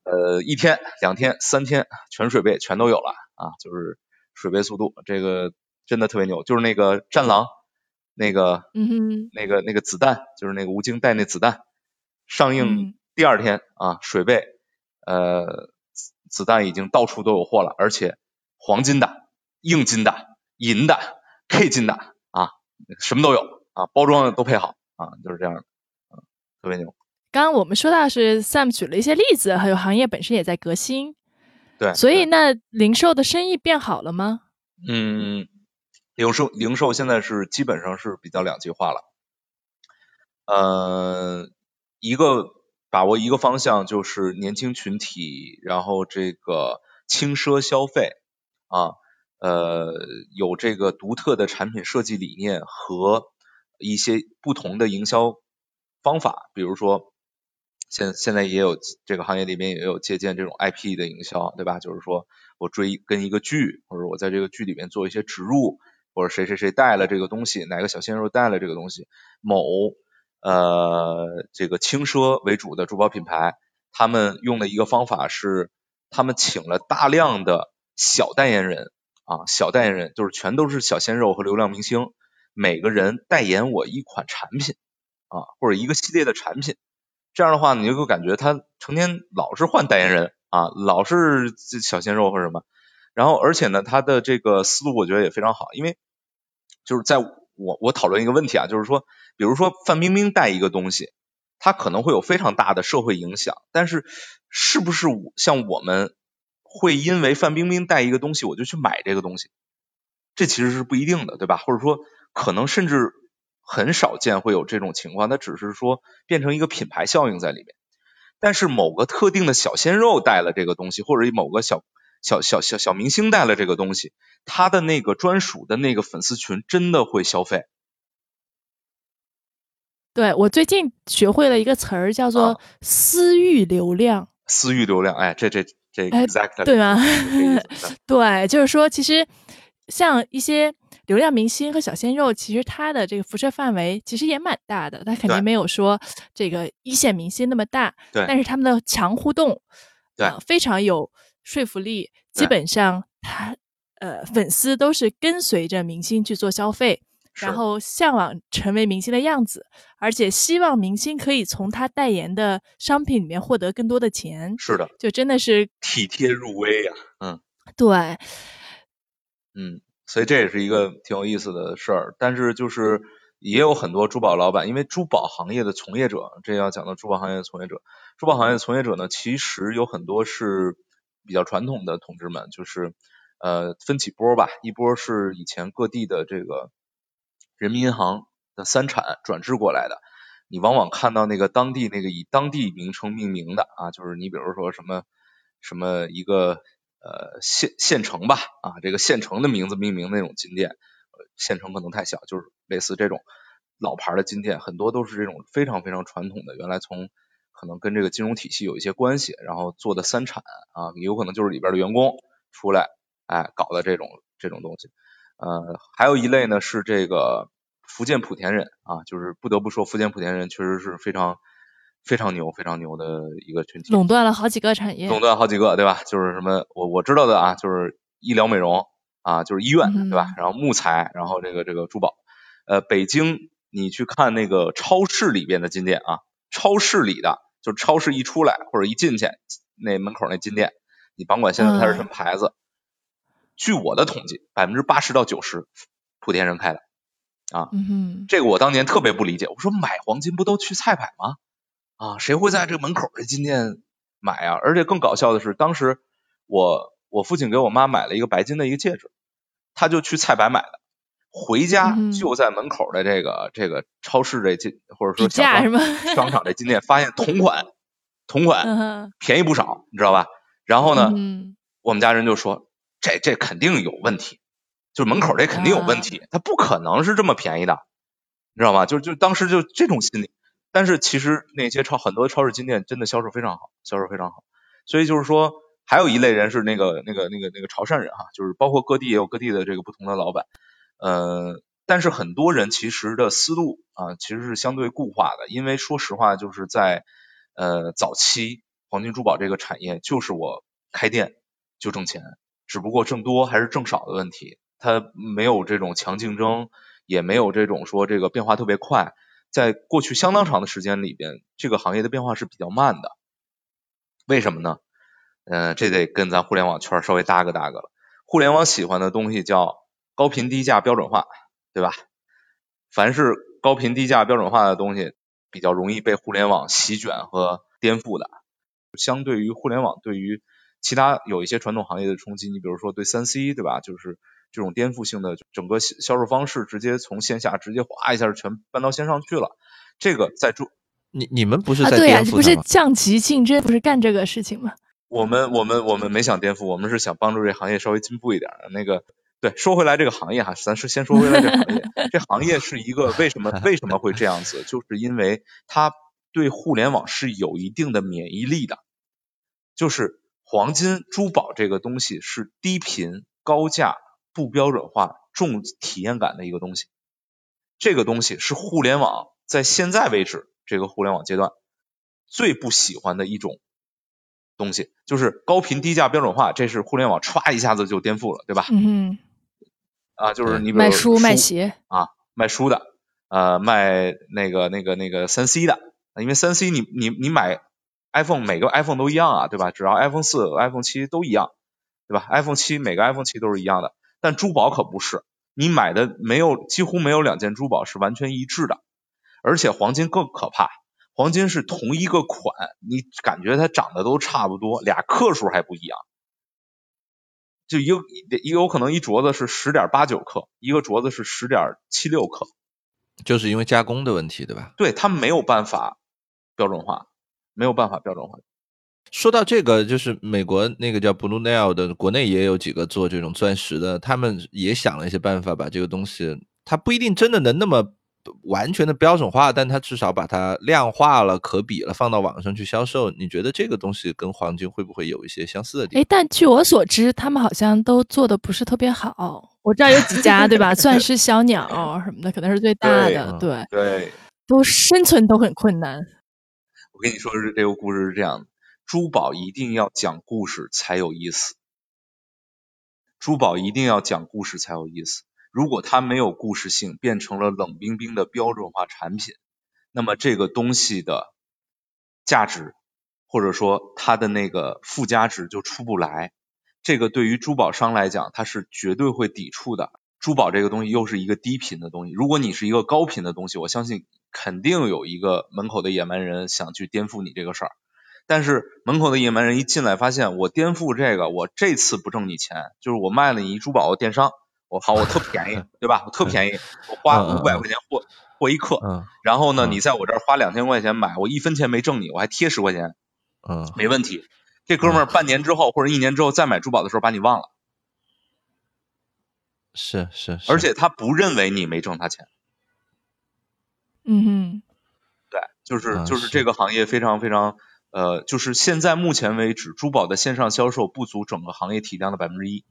呃，一天、两天、三天，全水杯全都有了啊！就是水杯速度，这个真的特别牛。就是那个战狼，那个，嗯，那个那个子弹，就是那个吴京带那子弹，上映第二天啊，水杯，呃，子弹已经到处都有货了，而且黄金的、硬金的、银的、K 金的啊，什么都有啊，包装都配好啊，就是这样的，啊，特别牛。刚刚我们说到是 Sam 举了一些例子，还有行业本身也在革新，对，所以那零售的生意变好了吗？嗯，零售零售现在是基本上是比较两极化了，呃，一个把握一个方向就是年轻群体，然后这个轻奢消费啊，呃，有这个独特的产品设计理念和一些不同的营销方法，比如说。现现在也有这个行业里面也有借鉴这种 IP 的营销，对吧？就是说我追跟一个剧，或者我在这个剧里面做一些植入，或者谁谁谁带了这个东西，哪个小鲜肉带了这个东西，某呃这个轻奢为主的珠宝品牌，他们用的一个方法是，他们请了大量的小代言人啊，小代言人就是全都是小鲜肉和流量明星，每个人代言我一款产品啊，或者一个系列的产品。这样的话，你就会感觉他成天老是换代言人啊，老是小鲜肉或者什么。然后，而且呢，他的这个思路我觉得也非常好，因为就是在我我讨论一个问题啊，就是说，比如说范冰冰带一个东西，它可能会有非常大的社会影响，但是是不是像我们会因为范冰冰带一个东西，我就去买这个东西？这其实是不一定的，对吧？或者说，可能甚至。很少见会有这种情况，它只是说变成一个品牌效应在里面。但是某个特定的小鲜肉带了这个东西，或者某个小小小小小明星带了这个东西，他的那个专属的那个粉丝群真的会消费。对我最近学会了一个词儿，叫做私域流量。私域流量，哎，这这这，exactly，对吗？对，就是说，其实像一些。流量明星和小鲜肉，其实他的这个辐射范围其实也蛮大的，他肯定没有说这个一线明星那么大。对。但是他们的强互动，对，非常有说服力。基本上，他呃粉丝都是跟随着明星去做消费，然后向往成为明星的样子，而且希望明星可以从他代言的商品里面获得更多的钱。是的。就真的是体贴入微呀。嗯。对。嗯。所以这也是一个挺有意思的事儿，但是就是也有很多珠宝老板，因为珠宝行业的从业者，这要讲到珠宝行业的从业者，珠宝行业的从业者呢，其实有很多是比较传统的同志们，就是呃分几波吧，一波是以前各地的这个人民银行的三产转制过来的，你往往看到那个当地那个以当地名称命名的啊，就是你比如说什么什么一个。呃，县县城吧，啊，这个县城的名字命名那种金店，县城可能太小，就是类似这种老牌的金店，很多都是这种非常非常传统的，原来从可能跟这个金融体系有一些关系，然后做的三产啊，有可能就是里边的员工出来，哎，搞的这种这种东西。呃，还有一类呢是这个福建莆田人啊，就是不得不说福建莆田人确实是非常非常牛、非常牛的一个群体，垄断了好几个产业，垄断好几个，对吧？就是什么我我知道的啊，就是医疗美容啊，就是医院，对吧？然后木材，然后这个这个珠宝。呃，北京你去看那个超市里边的金店啊，超市里的，就是超市一出来或者一进去，那门口那金店，你甭管现在它是什么牌子。据我的统计，百分之八十到九十，莆田人开的啊，这个我当年特别不理解。我说买黄金不都去菜百吗？啊，谁会在这个门口这金店买啊？而且更搞笑的是，当时我我父亲给我妈买了一个白金的一个戒指，他就去菜百买的，回家就在门口的这个这个超市这金或者说 商场这金店发现同款同款便宜不少，你知道吧？然后呢，我们家人就说。这这肯定有问题，就是门口这肯定有问题，它不可能是这么便宜的，你知道吗？就就当时就这种心理，但是其实那些超很多超市金店真的销售非常好，销售非常好，所以就是说还有一类人是那个那个那个那个潮汕人哈，就是包括各地也有各地的这个不同的老板，呃，但是很多人其实的思路啊其实是相对固化的，因为说实话就是在呃早期黄金珠宝这个产业就是我开店就挣钱。只不过挣多还是挣少的问题，它没有这种强竞争，也没有这种说这个变化特别快。在过去相当长的时间里边，这个行业的变化是比较慢的。为什么呢？嗯，这得跟咱互联网圈稍微搭个搭个了。互联网喜欢的东西叫高频低价标准化，对吧？凡是高频低价标准化的东西，比较容易被互联网席卷和颠覆的。相对于互联网，对于其他有一些传统行业的冲击，你比如说对三 C 对吧？就是这种颠覆性的整个销售方式，直接从线下直接哗一下全搬到线上去了。这个在中，你你们不是在颠覆不是降级竞争，不是干这个事情吗？我们我们我们没想颠覆，我们是想帮助这行业稍微进步一点。那个对，说回来这个行业哈，咱是先说回来这行业，这行业是一个为什么为什么会这样子？就是因为它对互联网是有一定的免疫力的，就是。黄金珠宝这个东西是低频、高价、不标准化、重体验感的一个东西。这个东西是互联网在现在为止这个互联网阶段最不喜欢的一种东西，就是高频、低价、标准化。这是互联网歘一下子就颠覆了，对吧？嗯。啊，就是你卖书、卖鞋啊，卖书的，呃，卖那个、那个、那个三 C 的，因为三 C 你你你买。iPhone 每个 iPhone 都一样啊，对吧？只要 iPhone 四、iPhone 七都一样，对吧？iPhone 七每个 iPhone 七都是一样的，但珠宝可不是，你买的没有几乎没有两件珠宝是完全一致的，而且黄金更可怕，黄金是同一个款，你感觉它长得都差不多，俩克数还不一样，就一个一有可能一镯子是十点八九克，一个镯子是十点七六克，就是因为加工的问题，对吧？对，它没有办法标准化。没有办法标准化。说到这个，就是美国那个叫 Blue Nail 的，国内也有几个做这种钻石的，他们也想了一些办法，把这个东西，它不一定真的能那么完全的标准化，但它至少把它量化了、可比了，放到网上去销售。你觉得这个东西跟黄金会不会有一些相似的地方？哎，但据我所知，他们好像都做的不是特别好。我知道有几家，对吧？钻石小鸟什么的，可能是最大的，对对，都生存都很困难。我跟你说是这个故事是这样的，珠宝一定要讲故事才有意思，珠宝一定要讲故事才有意思。如果它没有故事性，变成了冷冰冰的标准化产品，那么这个东西的价值或者说它的那个附加值就出不来。这个对于珠宝商来讲，它是绝对会抵触的。珠宝这个东西又是一个低频的东西，如果你是一个高频的东西，我相信。肯定有一个门口的野蛮人想去颠覆你这个事儿，但是门口的野蛮人一进来，发现我颠覆这个，我这次不挣你钱，就是我卖了你一珠宝的，电商，我好，我特便宜，对吧？我特便宜，我花五百块钱货货一克，然后呢，你在我这儿花两千块钱买，我一分钱没挣你，我还贴十块钱，嗯，没问题。这哥们儿半年之后或者一年之后再买珠宝的时候把你忘了，是是，而且他不认为你没挣他钱。嗯哼，对，就是啊就是是。这个行业非常非常呃，就是现在目前为止，珠宝的线上销售不足整个行业体量的百分之一。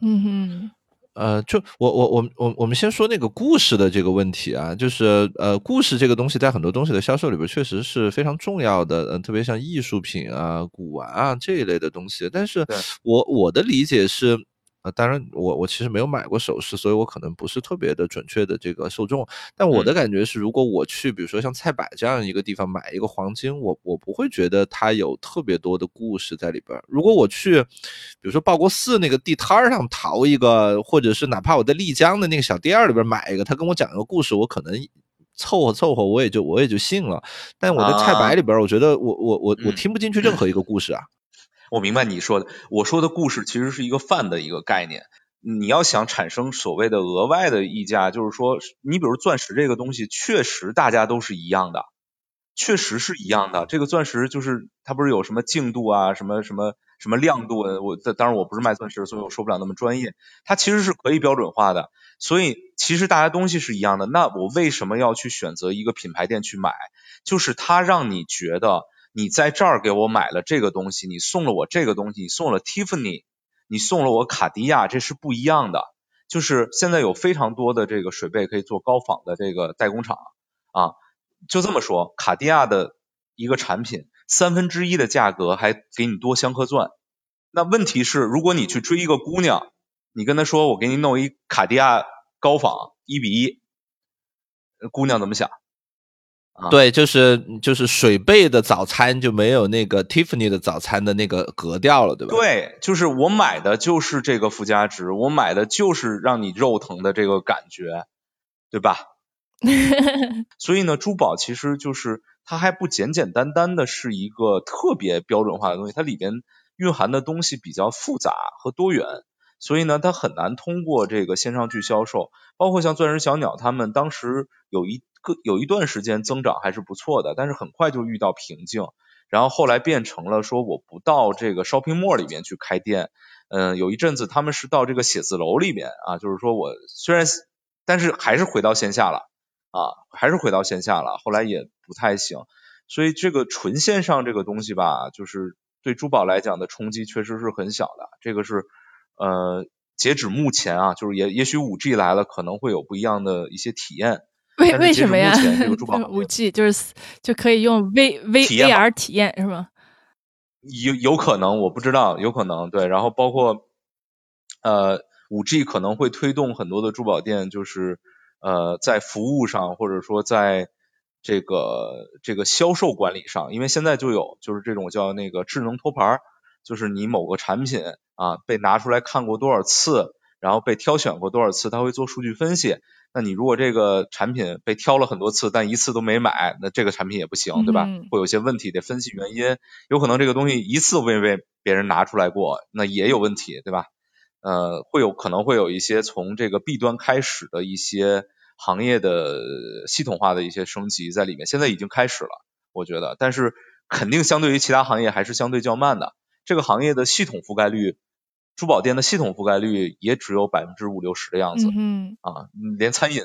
嗯哼，呃，就我我我我我们先说那个故事的这个问题啊，就是呃，故事这个东西在很多东西的销售里边确实是非常重要的，呃，特别像艺术品啊、古玩啊这一类的东西。但是我我的理解是，呃，当然我我其实没有买过首饰，所以我可能不是特别的准确的这个受众。但我的感觉是，如果我去比如说像菜百这样一个地方买一个黄金，我我不会觉得它有特别多的故事在里边。如果我去，比如说报国寺那个地摊儿上淘一个，或者是哪怕我在丽江的那个小店儿里边买一个，他跟我讲一个故事，我可能凑合凑合，我也就我也就信了。但我在菜百里边儿，我觉得我我我我嗯听不进去任何一个故事啊。我明白你说的，我说的故事其实是一个泛的一个概念。你要想产生所谓的额外的溢价，就是说，你比如钻石这个东西，确实大家都是一样的，确实是一样的。这个钻石就是它不是有什么净度啊，什么什么什么亮度？我当然我不是卖钻石，所以我说不了那么专业。它其实是可以标准化的，所以其实大家东西是一样的。那我为什么要去选择一个品牌店去买？就是它让你觉得。你在这儿给我买了这个东西，你送了我这个东西，你送了 Tiffany，你送了我卡地亚，这是不一样的。就是现在有非常多的这个水贝可以做高仿的这个代工厂啊，就这么说，卡地亚的一个产品三分之一的价格还给你多镶颗钻。那问题是，如果你去追一个姑娘，你跟她说我给你弄一卡地亚高仿一比一，姑娘怎么想？啊对，就是就是水贝的早餐就没有那个 Tiffany 的早餐的那个格调了，对吧？对，就是我买的就是这个附加值，我买的就是让你肉疼的这个感觉，对吧？所以呢，珠宝其实就是它还不简简单单的是一个特别标准化的东西，它里边蕴含的东西比较复杂和多元，所以呢，它很难通过这个线上去销售。包括像钻石小鸟他们当时有一个有一段时间增长还是不错的，但是很快就遇到瓶颈。然后后来变成了说我不到这个 shopping mall 里面去开店，嗯，有一阵子他们是到这个写字楼里面啊，就是说我虽然但是还是回到线下了啊，还是回到线下了，后来也不太行，所以这个纯线上这个东西吧，就是对珠宝来讲的冲击确实是很小的，这个是呃截止目前啊，就是也也许五 G 来了可能会有不一样的一些体验。为为什么呀五 G 就是就可以用 V V VR 体验是吗？有有可能，我不知道，有可能对。然后包括呃，五 G 可能会推动很多的珠宝店，就是呃，在服务上或者说在这个这个销售管理上，因为现在就有就是这种叫那个智能托盘儿，就是你某个产品啊被拿出来看过多少次，然后被挑选过多少次，他会做数据分析。那你如果这个产品被挑了很多次，但一次都没买，那这个产品也不行，对吧？嗯会有一些问题，得分析原因。有可能这个东西一次未被别人拿出来过，那也有问题，对吧？呃，会有可能会有一些从这个弊端开始的一些行业的系统化的一些升级在里面，现在已经开始了，我觉得，但是肯定相对于其他行业还是相对较慢的。这个行业的系统覆盖率，珠宝店的系统覆盖率也只有百分之五六十的样子、嗯，啊，连餐饮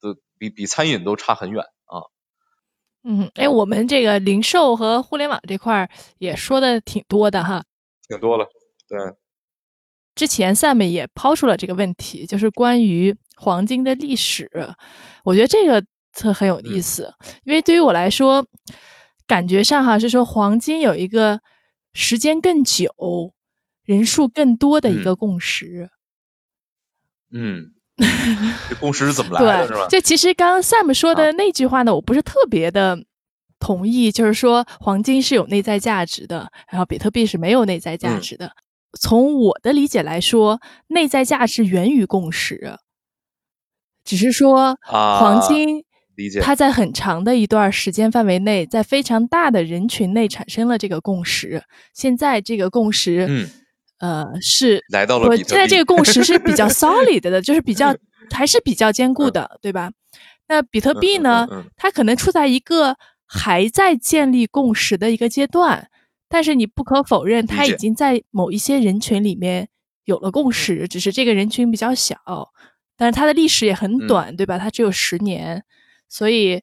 都比比餐饮都差很远啊。嗯，哎，我们这个零售和互联网这块儿也说的挺多的哈。挺多了，对，之前 Sam 也抛出了这个问题，就是关于黄金的历史。我觉得这个特很有意思，因为对于我来说，感觉上哈是说黄金有一个时间更久、人数更多的一个共识。嗯，这共识是怎么来的，是吧对，？就其实刚刚 Sam 说的那句话呢，我不是特别的同意，就是说黄金是有内在价值的，然后比特币是没有内在价值的。从我的理解来说，内在价值源于共识，只是说啊黄金理解它在很长的一段时间范围内，在非常大的人群内产生了这个共识。现在这个共识，嗯，呃，是来到了我现在这个共识是比较 solid 的，就是比较 还是比较坚固的，对吧？那比特币呢，它可能处在一个还在建立共识的一个阶段，但是你不可否认，它已经在某一些人群里面有了共识，只是这个人群比较小，但是它的历史也很嗯短，对吧？它只有十年。所以，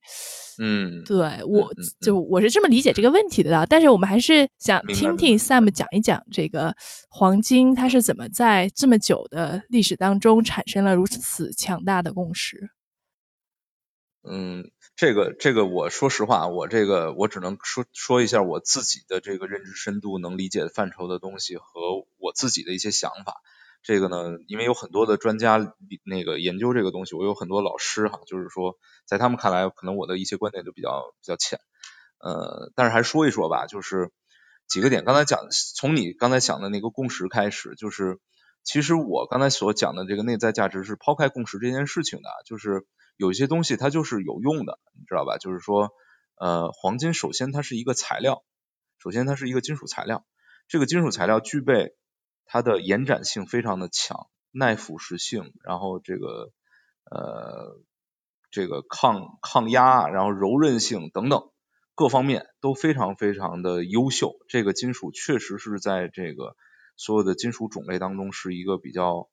嗯，对我就我是这么理解这个问题的。但是我们还是想听听 Sam 讲一讲这个黄金它是怎么在这么久的历史当中产生了如此强大的共识。嗯，这个这个，我说实话，我这个我只能说说一下我自己的这个认知深度能理解范畴的东西和我自己的一些想法。这个呢，因为有很多的专家那个研究这个东西，我有很多老师哈，就是说在他们看来，可能我的一些观点就比较比较浅。呃，但是还说一说吧，就是几个点。刚才讲从你刚才讲的那个共识开始，就是其实我刚才所讲的这个内在价值是抛开共识这件事情的，就是。有一些东西它就是有用的，你知道吧？就是说，呃，黄金首先它是一个材料，首先它是一个金属材料，这个金属材料具备它的延展性非常的强，耐腐蚀性，然后这个呃这个抗抗压，然后柔韧性等等各方面都非常非常的优秀。这个金属确实是在这个所有的金属种类当中是一个比较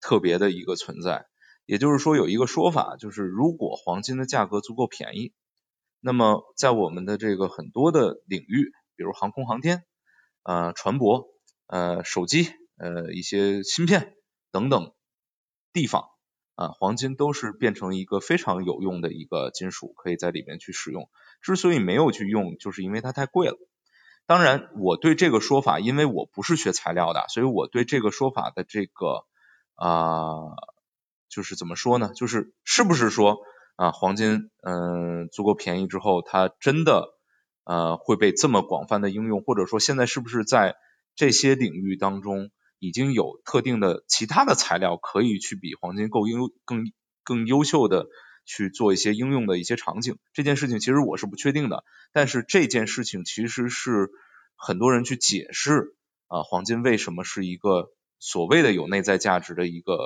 特别的一个存在。也就是说，有一个说法，就是如果黄金的价格足够便宜，那么在我们的这个很多的领域，比如航空航天、呃船舶、呃手机、呃一些芯片等等地方啊，黄金都是变成一个非常有用的一个金属，可以在里面去使用。之所以没有去用，就是因为它太贵了。当然，我对这个说法，因为我不是学材料的，所以我对这个说法的这个啊。就是怎么说呢？就是是不是说啊，黄金嗯足够便宜之后，它真的呃会被这么广泛的应用？或者说现在是不是在这些领域当中已经有特定的其他的材料可以去比黄金够优更更优秀的去做一些应用的一些场景？这件事情其实我是不确定的。但是这件事情其实是很多人去解释啊，黄金为什么是一个所谓的有内在价值的一个。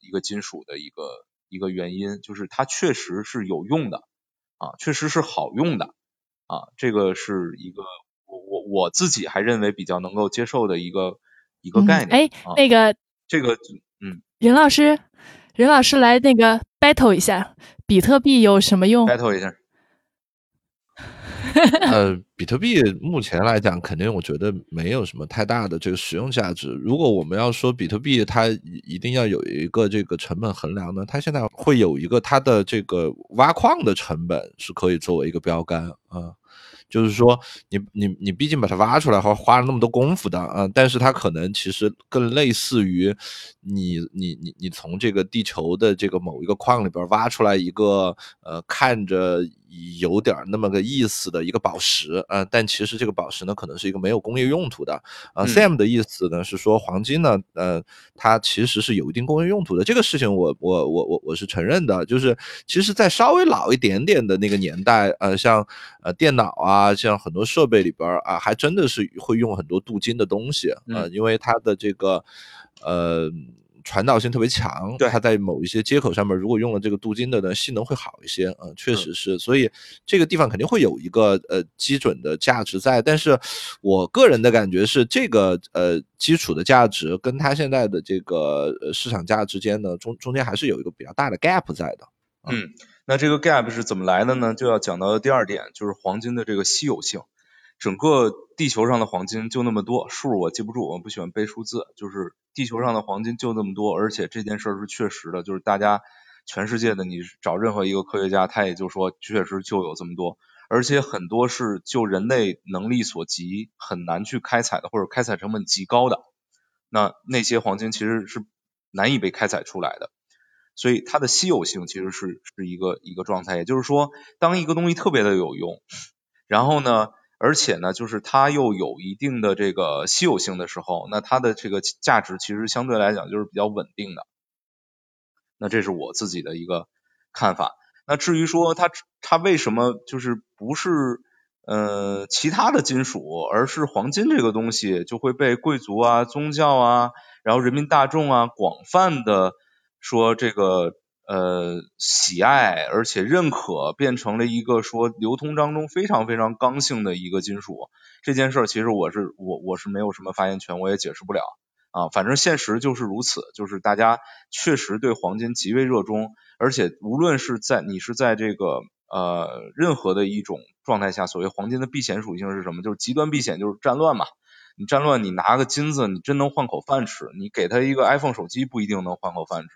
一个金属的一个一个原因，就是它确实是有用的啊，确实是好用的啊，这个是一个我我我自己还认为比较能够接受的一个一个概念。哎，那个这个嗯，任老师，任老师来那个 battle 一下，比特币有什么用？battle 一下。呃，比特币目前来讲，肯定我觉得没有什么太大的这个实用价值。如果我们要说比特币，它一定要有一个这个成本衡量呢，它现在会有一个它的这个挖矿的成本是可以作为一个标杆啊。就是说，你你你毕竟把它挖出来，花花了那么多功夫的啊，但是它可能其实更类似于你你你你从这个地球的这个某一个矿里边挖出来一个呃看着有点那么个意思的一个宝石啊，但其实这个宝石呢可能是一个没有工业用途的啊。Sam 的意思呢是说黄金呢呃它其实是有一定工业用途的，这个事情我我我我我是承认的，就是其实在稍微老一点点的那个年代呃像呃电脑啊。啊，像很多设备里边啊，还真的是会用很多镀金的东西啊，因为它的这个呃传导性特别强，对，它在某一些接口上面，如果用了这个镀金的呢，性能会好一些啊，确实是，所以这个地方肯定会有一个呃基准的价值在，但是我个人的感觉是，这个呃基础的价值跟它现在的这个市场价之间呢，中中间还是有一个比较大的 gap 在的，嗯。那这个 gap 是怎么来的呢？就要讲到第二点，就是黄金的这个稀有性。整个地球上的黄金就那么多，数我记不住，我不喜欢背数字。就是地球上的黄金就那么多，而且这件事是确实的，就是大家全世界的你找任何一个科学家，他也就说确实就有这么多，而且很多是就人类能力所及很难去开采的，或者开采成本极高的。那那些黄金其实是难以被开采出来的。所以它的稀有性其实是是一个一个状态，也就是说，当一个东西特别的有用，然后呢，而且呢，就是它又有一定的这个稀有性的时候，那它的这个价值其实相对来讲就是比较稳定的。那这是我自己的一个看法。那至于说它它为什么就是不是呃其他的金属，而是黄金这个东西就会被贵族啊、宗教啊，然后人民大众啊广泛的。说这个呃喜爱而且认可，变成了一个说流通当中非常非常刚性的一个金属。这件事儿其实我是我我是没有什么发言权，我也解释不了啊。反正现实就是如此，就是大家确实对黄金极为热衷，而且无论是在你是在这个呃任何的一种状态下，所谓黄金的避险属性是什么？就是极端避险，就是战乱嘛。你战乱，你拿个金子，你真能换口饭吃？你给他一个 iPhone 手机，不一定能换口饭吃，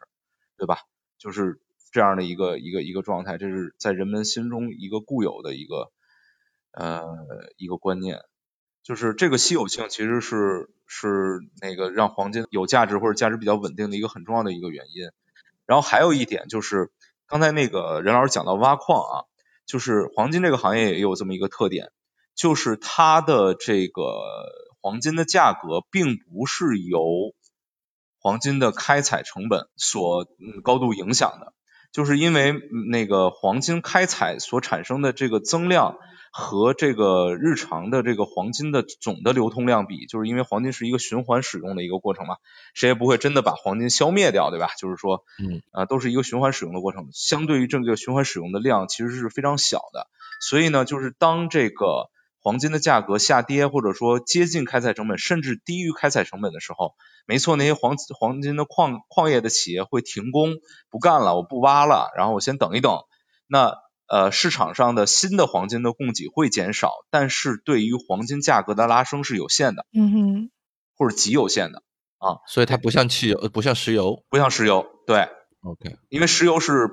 对吧？就是这样的一个一个一个状态，这是在人们心中一个固有的一个呃一个观念，就是这个稀有性其实是是那个让黄金有价值或者价值比较稳定的一个很重要的一个原因。然后还有一点就是，刚才那个任老师讲到挖矿啊，就是黄金这个行业也有这么一个特点，就是它的这个。黄金的价格并不是由黄金的开采成本所高度影响的，就是因为那个黄金开采所产生的这个增量和这个日常的这个黄金的总的流通量比，就是因为黄金是一个循环使用的一个过程嘛，谁也不会真的把黄金消灭掉，对吧？就是说，嗯，啊，都是一个循环使用的过程，相对于这个循环使用的量其实是非常小的，所以呢，就是当这个。黄金的价格下跌，或者说接近开采成本，甚至低于开采成本的时候，没错，那些黄黄金的矿矿业的企业会停工不干了，我不挖了，然后我先等一等。那呃市场上的新的黄金的供给会减少，但是对于黄金价格的拉升是有限的，嗯哼，或者极有限的啊。所以它不像汽油，不像石油，不像石油，对，OK，因为石油是。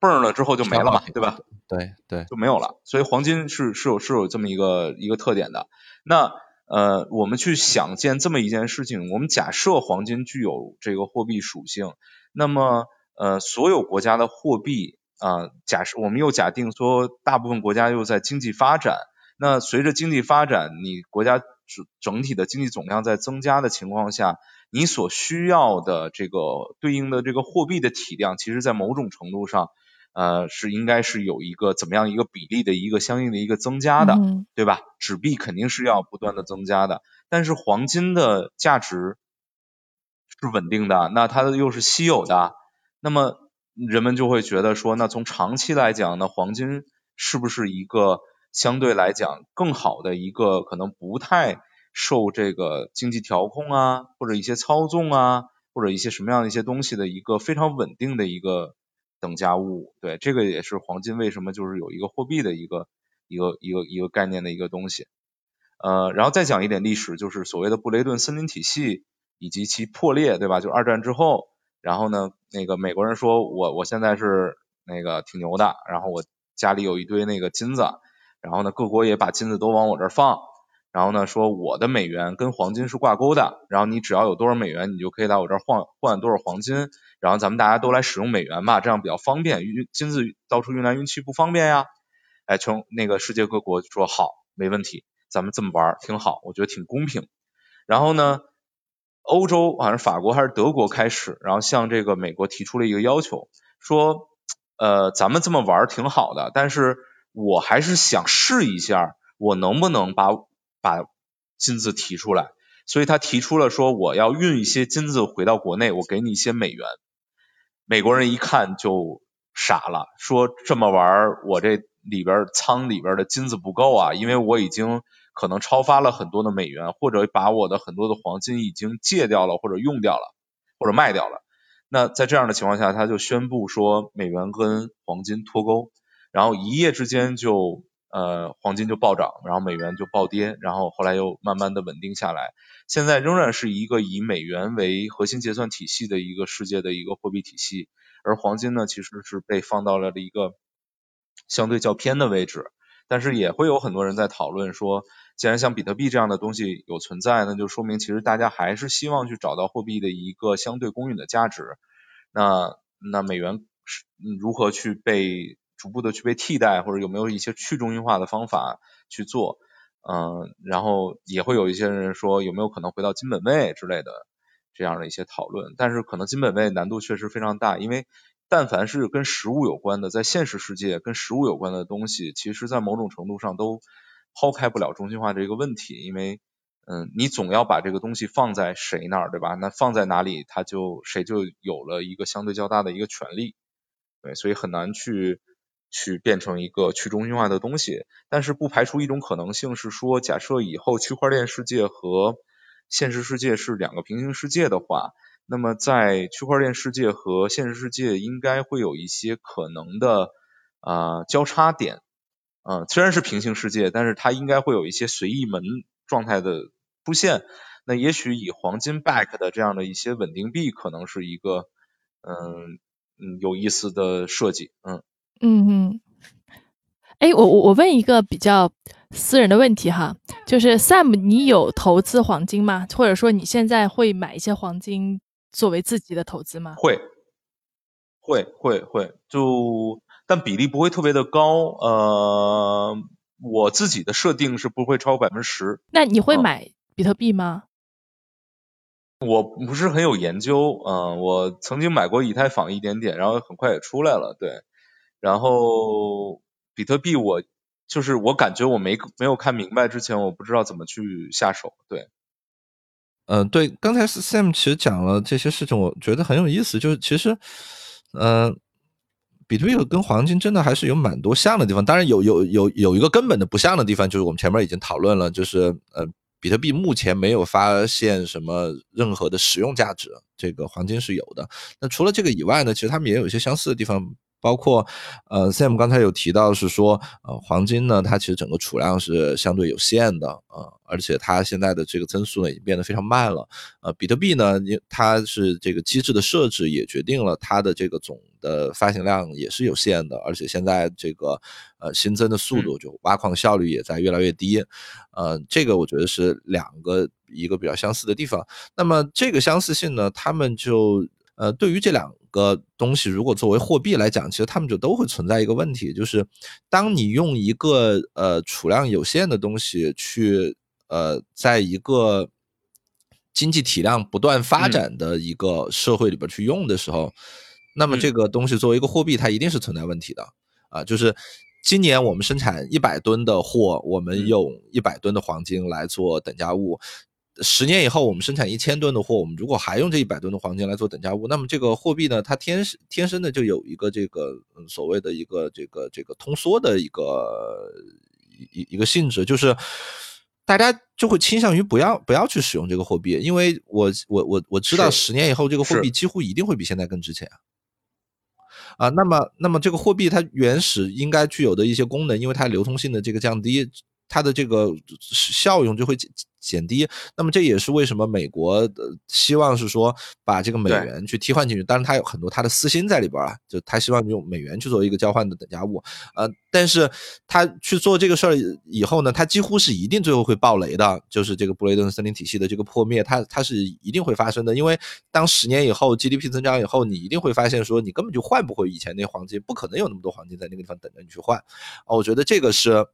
泵了之后就没了嘛，对吧？对对，就没有了。所以黄金是是有是有这么一个一个特点的。那呃，我们去想见这么一件事情，我们假设黄金具有这个货币属性，那么呃，所有国家的货币啊，假设我们又假定说，大部分国家又在经济发展，那随着经济发展，你国家整整体的经济总量在增加的情况下。你所需要的这个对应的这个货币的体量，其实在某种程度上，呃，是应该是有一个怎么样一个比例的一个相应的一个增加的，对吧？纸币肯定是要不断的增加的，但是黄金的价值是稳定的，那它又是稀有的，那么人们就会觉得说，那从长期来讲，那黄金是不是一个相对来讲更好的一个可能不太。受这个经济调控啊，或者一些操纵啊，或者一些什么样的一些东西的一个非常稳定的一个等价物，对，这个也是黄金为什么就是有一个货币的一个一个一个一个概念的一个东西。呃，然后再讲一点历史，就是所谓的布雷顿森林体系以及其破裂，对吧？就二战之后，然后呢，那个美国人说我我现在是那个挺牛的，然后我家里有一堆那个金子，然后呢，各国也把金子都往我这儿放。然后呢，说我的美元跟黄金是挂钩的，然后你只要有多少美元，你就可以来我这儿换换多少黄金，然后咱们大家都来使用美元嘛，这样比较方便，运金子到处运来运去不方便呀。哎，从那个世界各国说好，没问题，咱们这么玩挺好，我觉得挺公平。然后呢，欧洲好像是法国还是德国开始，然后向这个美国提出了一个要求，说呃咱们这么玩挺好的，但是我还是想试一下，我能不能把把金子提出来，所以他提出了说我要运一些金子回到国内，我给你一些美元。美国人一看就傻了，说这么玩儿我这里边仓里边的金子不够啊，因为我已经可能超发了很多的美元，或者把我的很多的黄金已经借掉了，或者用掉了，或者卖掉了。那在这样的情况下，他就宣布说美元跟黄金脱钩，然后一夜之间就。呃，黄金就暴涨，然后美元就暴跌，然后后来又慢慢的稳定下来。现在仍然是一个以美元为核心结算体系的一个世界的一个货币体系，而黄金呢，其实是被放到了一个相对较偏的位置。但是也会有很多人在讨论说，既然像比特币这样的东西有存在，那就说明其实大家还是希望去找到货币的一个相对公允的价值。那那美元是如何去被？逐步的去被替代，或者有没有一些去中心化的方法去做？嗯，然后也会有一些人说有没有可能回到金本位之类的这样的一些讨论。但是可能金本位难度确实非常大，因为但凡是跟实物有关的，在现实世界跟实物有关的东西，其实在某种程度上都抛开不了中心化这个问题。因为嗯，你总要把这个东西放在谁那儿，对吧？那放在哪里，他就谁就有了一个相对较大的一个权利。对，所以很难去。去变成一个去中心化的东西，但是不排除一种可能性是说，假设以后区块链世界和现实世界是两个平行世界的话，那么在区块链世界和现实世界应该会有一些可能的啊交叉点，嗯，虽然是平行世界，但是它应该会有一些随意门状态的出现。那也许以黄金 back 的这样的一些稳定币，可能是一个嗯嗯有意思的设计，嗯。嗯嗯。哎，我我我问一个比较私人的问题哈，就是 Sam，你有投资黄金吗？或者说你现在会买一些黄金作为自己的投资吗？会，会会会，就但比例不会特别的高。呃，我自己的设定是不会超过百分之十。那你会买比特币吗？我不是很有研究，嗯，我曾经买过以太坊一点点，然后很快也出来了，对，然后。比特币，我就是我感觉我没没有看明白之前，我不知道怎么去下手。对，嗯，对，刚才 Sam 其实讲了这些事情，我觉得很有意思。就是其实，嗯，比特币跟黄金真的还是有蛮多像的地方。当然，有有有有一个根本的不像的地方，就是我们前面已经讨论了，就是呃，比特币目前没有发现什么任何的实用价值，这个黄金是有的。那除了这个以外呢，其实他们也有一些相似的地方。包括，呃，Sam 刚才有提到是说，呃，黄金呢，它其实整个储量是相对有限的，呃，而且它现在的这个增速呢已经变得非常慢了，呃，比特币呢，它是这个机制的设置也决定了它的这个总的发行量也是有限的，而且现在这个呃新增的速度就挖矿效率也在越来越低，呃，这个我觉得是两个一个比较相似的地方。那么这个相似性呢，他们就呃对于这两。个东西如果作为货币来讲，其实他们就都会存在一个问题，就是当你用一个呃储量有限的东西去呃在一个经济体量不断发展的一个社会里边去用的时候，那么这个东西作为一个货币，它一定是存在问题的啊。就是今年我们生产一百吨的货，我们用一百吨的黄金来做等价物。十年以后，我们生产一千吨的货，我们如果还用这一百吨的黄金来做等价物，那么这个货币呢，它天天生的就有一个这个所谓的一个这个这个通缩的一个一一个性质，就是大家就会倾向于不要不要去使用这个货币，因为我我我我知道十年以后这个货币几乎一定会比现在更值钱啊。那么那么这个货币它原始应该具有的一些功能，因为它流通性的这个降低。它的这个效用就会减减低，那么这也是为什么美国的希望是说把这个美元去替换进去，当然它有很多它的私心在里边啊，就他希望用美元去做一个交换的等价物，呃，但是他去做这个事儿以后呢，他几乎是一定最后会爆雷的，就是这个布雷顿森林体系的这个破灭，它它是一定会发生的，因为当十年以后 GDP 增长以后，你一定会发现说你根本就换不回以前那黄金，不可能有那么多黄金在那个地方等着你去换，啊，我觉得这个是。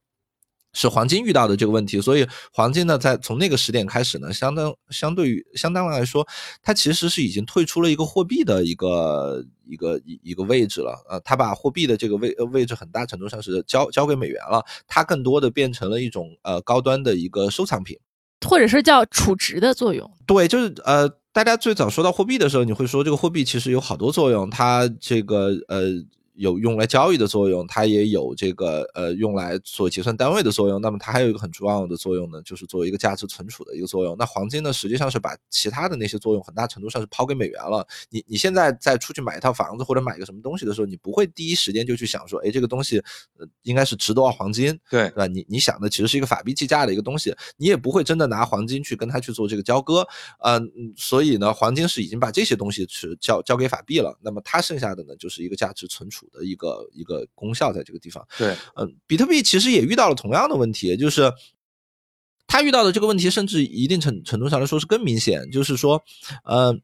是黄金遇到的这个问题，所以黄金呢，在从那个时点开始呢，相当相对于相当来说，它其实是已经退出了一个货币的一个一个一一个位置了。呃，它把货币的这个位位置很大程度上是交交给美元了，它更多的变成了一种呃高端的一个收藏品，或者是叫储值的作用。对，就是呃，大家最早说到货币的时候，你会说这个货币其实有好多作用，它这个呃。有用来交易的作用，它也有这个呃用来做结算单位的作用。那么它还有一个很重要的作用呢，就是作为一个价值存储的一个作用。那黄金呢，实际上是把其他的那些作用很大程度上是抛给美元了。你你现在再出去买一套房子或者买个什么东西的时候，你不会第一时间就去想说，哎，这个东西呃应该是值多少黄金，对对吧？你你想的其实是一个法币计价的一个东西，你也不会真的拿黄金去跟它去做这个交割。嗯，所以呢，黄金是已经把这些东西是交交给法币了。那么它剩下的呢，就是一个价值存储。的一个一个功效在这个地方，对，嗯，比特币其实也遇到了同样的问题，就是他遇到的这个问题，甚至一定程程度上来说是更明显，就是说，呃，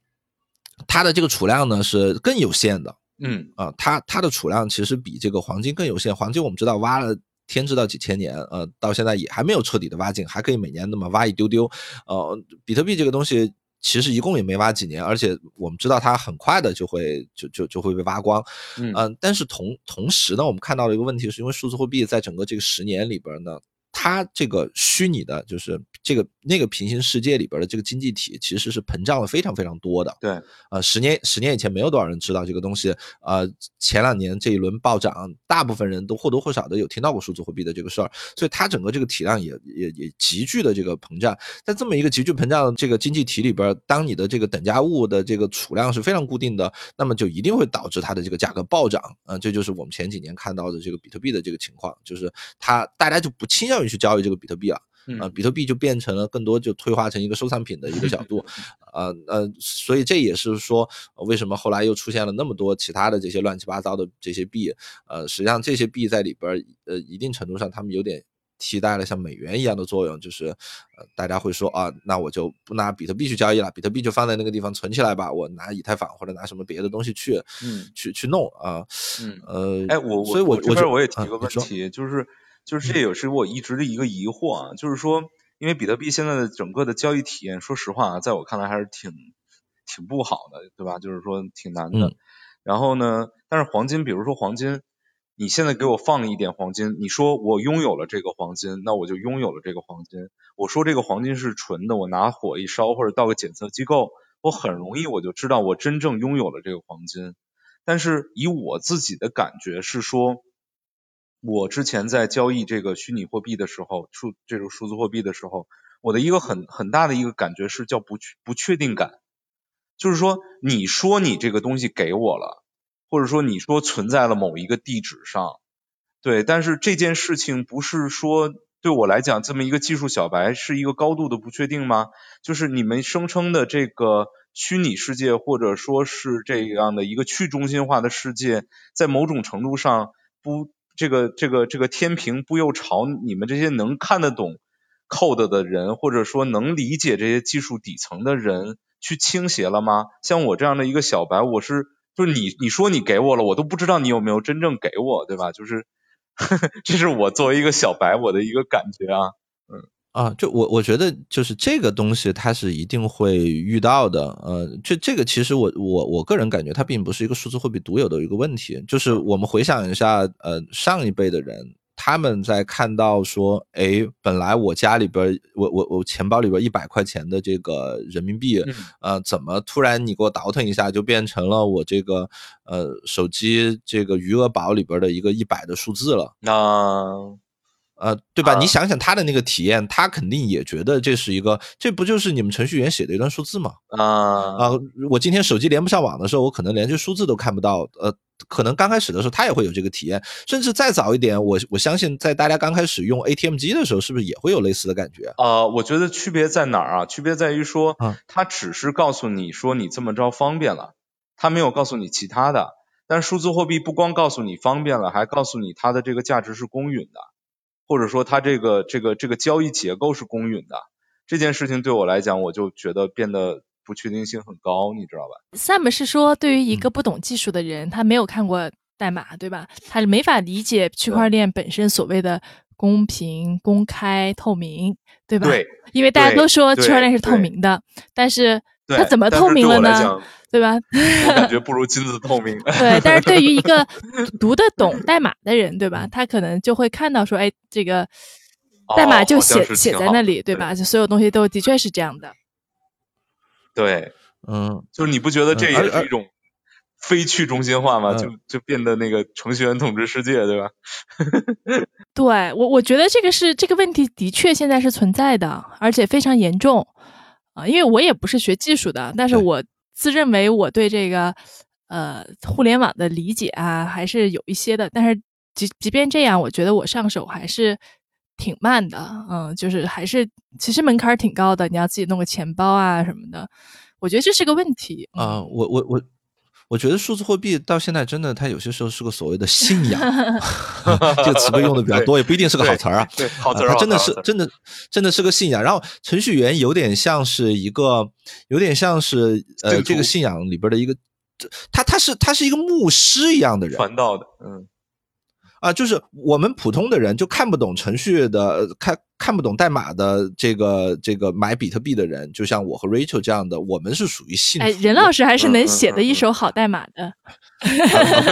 它的这个储量呢是更有限的，嗯，啊，它它的储量其实比这个黄金更有限，黄金我们知道挖了天知道几千年，呃，到现在也还没有彻底的挖尽，还可以每年那么挖一丢丢，呃，比特币这个东西。其实一共也没挖几年，而且我们知道它很快的就会就就就会被挖光，嗯，但是同同时呢，我们看到了一个问题，是因为数字货币在整个这个十年里边呢，它这个虚拟的，就是这个那个平行世界里边的这个经济体，其实是膨胀了非常非常多的。对，呃，十年十年以前没有多少人知道这个东西，呃，前两年这一轮暴涨，大部分人都或多或少的有听到过数字货币的这个事儿，所以它整个这个体量也也也急剧的这个膨胀。在这么一个急剧膨胀的这个经济体里边，当你的这个等价物的这个储量是非常固定的，那么就一定会导致它的这个价格暴涨。啊，这就是我们前几年看到的这个比特币的这个情况，就是它大家就不倾向于去交易这个比特币了。啊，比特币就变成了更多就退化成一个收藏品的一个 角度，呃呃，所以这也是说为什么后来又出现了那么多其他的这些乱七八糟的这些币，呃，实际上这些币在里边，呃，一定程度上他们有点替代了像美元一样的作用，就是呃，大家会说啊，那我就不拿比特币去交易了，比特币就放在那个地方存起来吧，我拿以太坊或者拿什么别的东西去，嗯，去去弄啊，嗯。呃，哎，我所以我这边我也提啊个问题，就是就是这也是我一直的一个疑惑啊，就是说，因为比特币现在的整个的交易体验，说实话啊，在我看来还是挺挺不好的，对吧？就是说挺难的。嗯然后呢，但是黄金，比如说黄金，你现在给我放一点黄金，你说我拥有了这个黄金，那我就拥有了这个黄金。我说这个黄金是纯的，我拿火一烧或者到个检测机构，我很容易我就知道我真正拥有了这个黄金。但是以我自己的感觉是说，我之前在交易这个虚拟货币的时候，数这种数字货币的时候，我的一个很很大的一个感觉是叫不确不确定感，就是说你说你这个东西给我了，或者说你说存在了某一个地址上，对，但是这件事情不是说对我来讲这么一个技术小白是一个高度的不确定吗？就是你们声称的这个虚拟世界，或者说是这样的一个去中心化的世界，在某种程度上不这个这个这个天平不又朝你们这些能看得懂 code 的人，或者说能理解这些技术底层的人去倾斜了吗？像我这样的一个小白，我是就是你你说你给我了，我都不知道你有没有真正给我，对吧？就是 这是我作为一个小白我的一个感觉啊。嗯啊，就我我觉得就是这个东西它是一定会遇到的，呃，这这个其实我我我个人感觉它并不是一个数字货币独有的一个问题，就是我们回想一下，呃，上一辈的人他们在看到说，哎，本来我家里边我我我钱包里边一百块钱的这个人民币，嗯呃，怎么突然你给我倒腾一下就变成了我这个呃手机这个余额宝里边的一个一百的数字了？那呃，对吧？啊你想想他的那个体验，他肯定也觉得这是一个，这不就是你们程序员写的一段数字吗？啊啊、我今天手机连不上网的时候，我可能连这数字都看不到。呃，可能刚开始的时候他也会有这个体验，甚至再早一点，我我相信在大家刚开始用 ATM 机的时候，是不是也会有类似的感觉？呃，我觉得区别在哪儿啊？区别在于说啊，它只是告诉你说你这么着方便了，他没有告诉你其他的。但数字货币不光告诉你方便了，还告诉你它的这个价值是公允的，或者说它这个这个这个交易结构是公允的。这件事情对我来讲，我就觉得变得不确定性很高，你知道吧？Sam 是说，对于一个不懂技术的人，他没有看过代码，对吧？他是没法理解区块链本身所谓的公平、公开、透明，对吧？对，因为大家都说区块链是透明的，但是对它怎么透明了呢？对吧？我感觉不如金子透明。对，但是对于一个 读得懂代码的人，对吧？他可能就会看到说，哎，这个代码就写、写在那里，对对吧？就所有东西都的确是这样的。对，嗯，就是你不觉得这也是一种非去中心化吗？嗯就就变得那个程序员统治世界，对吧？对我，我觉得这个是这个问题的确现在是存在的，而且非常严重啊、因为我也不是学技术的，但是我自认为我对这个呃互联网的理解啊还是有一些的。但是即即便这样，我觉得我上手还是挺慢的，嗯，就是还是其实门槛儿挺高的，你要自己弄个钱包啊什么的，我觉得这是个问题嗯啊、我我我。我觉得数字货币到现在真的，它有些时候是个所谓的信仰，这个词汇用的比较多，也不一定是个好词儿啊。对，好词儿，真的是真的真的是个信仰。然后程序员有点像是一个，有点像是呃这个信仰里边的一个，他他是他是一个牧师一样的人传道的，嗯啊，就是我们普通的人就看不懂程序的，看看不懂代码的这个这个买比特币的人，就像我和 Rachel 这样的，我们是属于信。哎，任老师还是能写的一手好代码的。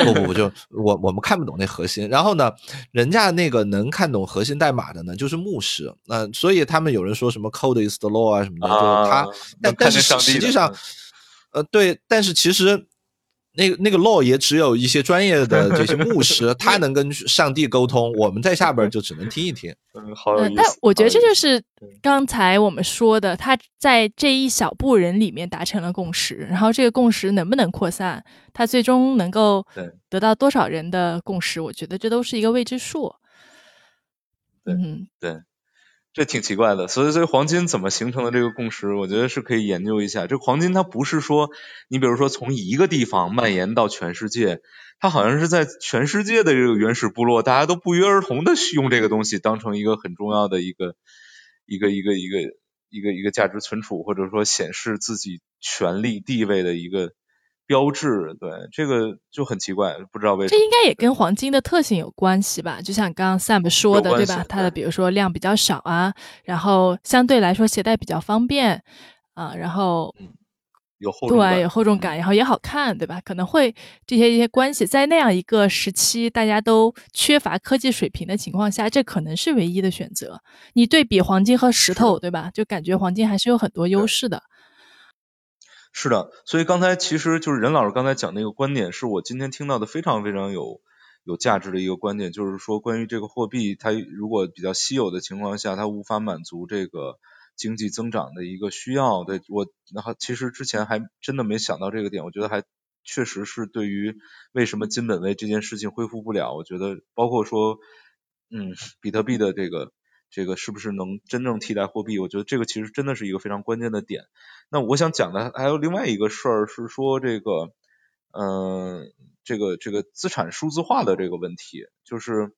不不不，就我我们看不懂那核心。然后呢，人家那个能看懂核心代码的呢，就是牧师。那所以他们有人说什么 “code is the law” 啊什么的，就是他。但但是实际上，呃，对，但是其实。那个那个 law 也只有一些专业的这些牧师，他能跟上帝沟通，我们在下边就只能听一听。嗯，好有意思。但我觉得这就是刚才我们说的，他在这一小部人里面达成了共识，然后这个共识能不能扩散，他最终能够得到多少人的共识，我觉得这都是一个未知数。嗯，对。这挺奇怪的，所以所以黄金怎么形成的这个共识，我觉得是可以研究一下。这黄金它不是说，你比如说从一个地方蔓延到全世界，它好像是在全世界的这个原始部落，大家都不约而同的用这个东西当成一个很重要的一个一个一个一个一个一个价值存储，或者说显示自己权力地位的一个。标志对这个就很奇怪，不知道为什么。这应该也跟黄金的特性有关系吧？就像刚刚 Sam 说的，对吧？它的比如说量比较少啊，然后相对来说携带比较方便啊，然后有厚对有厚重感，然后也好看，对吧？可能会这些一些关系，在那样一个时期，大家都缺乏科技水平的情况下，这可能是唯一的选择。你对比黄金和石头，对吧？就感觉黄金还是有很多优势的。是的，所以刚才其实就是任老师刚才讲那个观点，是我今天听到的非常非常有有价值的一个观点，就是说关于这个货币，它如果比较稀有的情况下，它无法满足这个经济增长的一个需要。对我，然后其实之前还真的没想到这个点，我觉得还确实是对于为什么金本位这件事情恢复不了，我觉得包括说，嗯，比特币的这个。这个是不是能真正替代货币？我觉得这个其实真的是一个非常关键的点。那我想讲的还有另外一个事儿是说这个，嗯，这个这个资产数字化的这个问题，就是，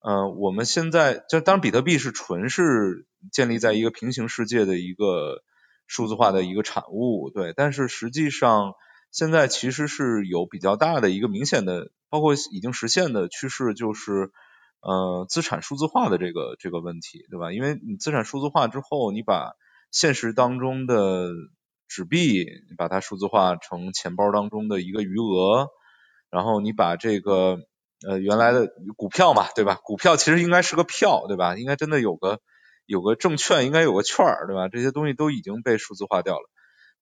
嗯，我们现在就当然比特币是纯是建立在一个平行世界的一个数字化的一个产物，对，但是实际上现在其实是有比较大的一个明显的，包括已经实现的趋势，就是。呃，资产数字化的这个这个问题，对吧？因为你资产数字化之后，你把现实当中的纸币，你把它数字化成钱包当中的一个余额，然后你把这个呃原来的股票嘛，对吧？股票其实应该是个票，对吧？应该真的有个有个证券，应该有个券儿，对吧？这些东西都已经被数字化掉了。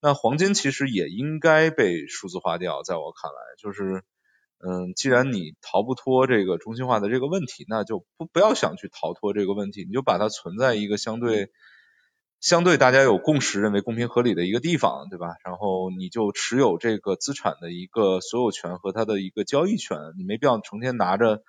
那黄金其实也应该被数字化掉，在我看来，就是。嗯，既然你逃不脱这个中心化的这个问题，那就不不要想去逃脱这个问题，你就把它存在一个相对相对大家有共识、认为公平合理的一个地方，对吧？然后你就持有这个资产的一个所有权和它的一个交易权，你没必要成天拿着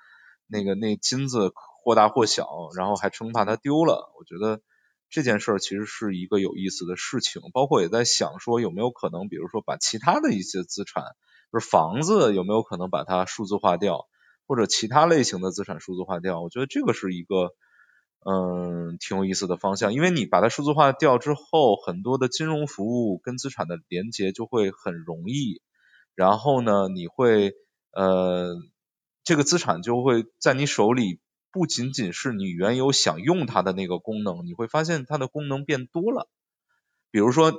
那个那金子或大或小，然后还生怕它丢了。我觉得这件事儿其实是一个有意思的事情，包括也在想说有没有可能，比如说把其他的一些资产。就是房子有没有可能把它数字化掉，或者其他类型的资产数字化掉？我觉得这个是一个嗯挺有意思的方向，因为你把它数字化掉之后，很多的金融服务跟资产的连接就会很容易，然后呢，你会呃这个资产就会在你手里，不仅仅是你原有想用它的那个功能，你会发现它的功能变多了，比如说。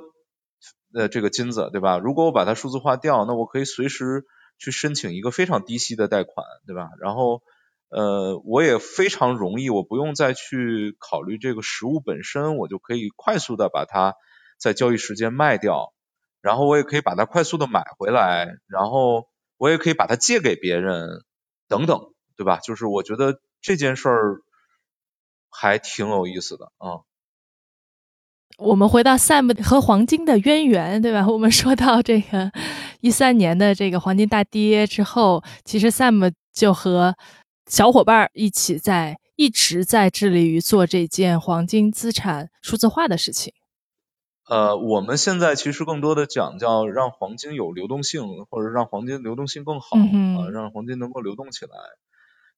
呃，这个金子对吧？如果我把它数字化掉，那我可以随时去申请一个非常低息的贷款，对吧？然后呃，我也非常容易，我不用再去考虑这个实物本身，我就可以快速的把它在交易时间卖掉，然后我也可以把它快速的买回来，然后我也可以把它借给别人，等等，对吧？就是我觉得这件事儿还挺有意思的啊。我们回到 Sam 和黄金的渊源，对吧？我们说到这个一三年的这个黄金大跌之后，其实 Sam 就和小伙伴一起在一直在致力于做这件黄金资产数字化的事情。呃，我们现在其实更多的讲叫让黄金有流动性，或者让黄金流动性更好啊，让黄金能够流动起来。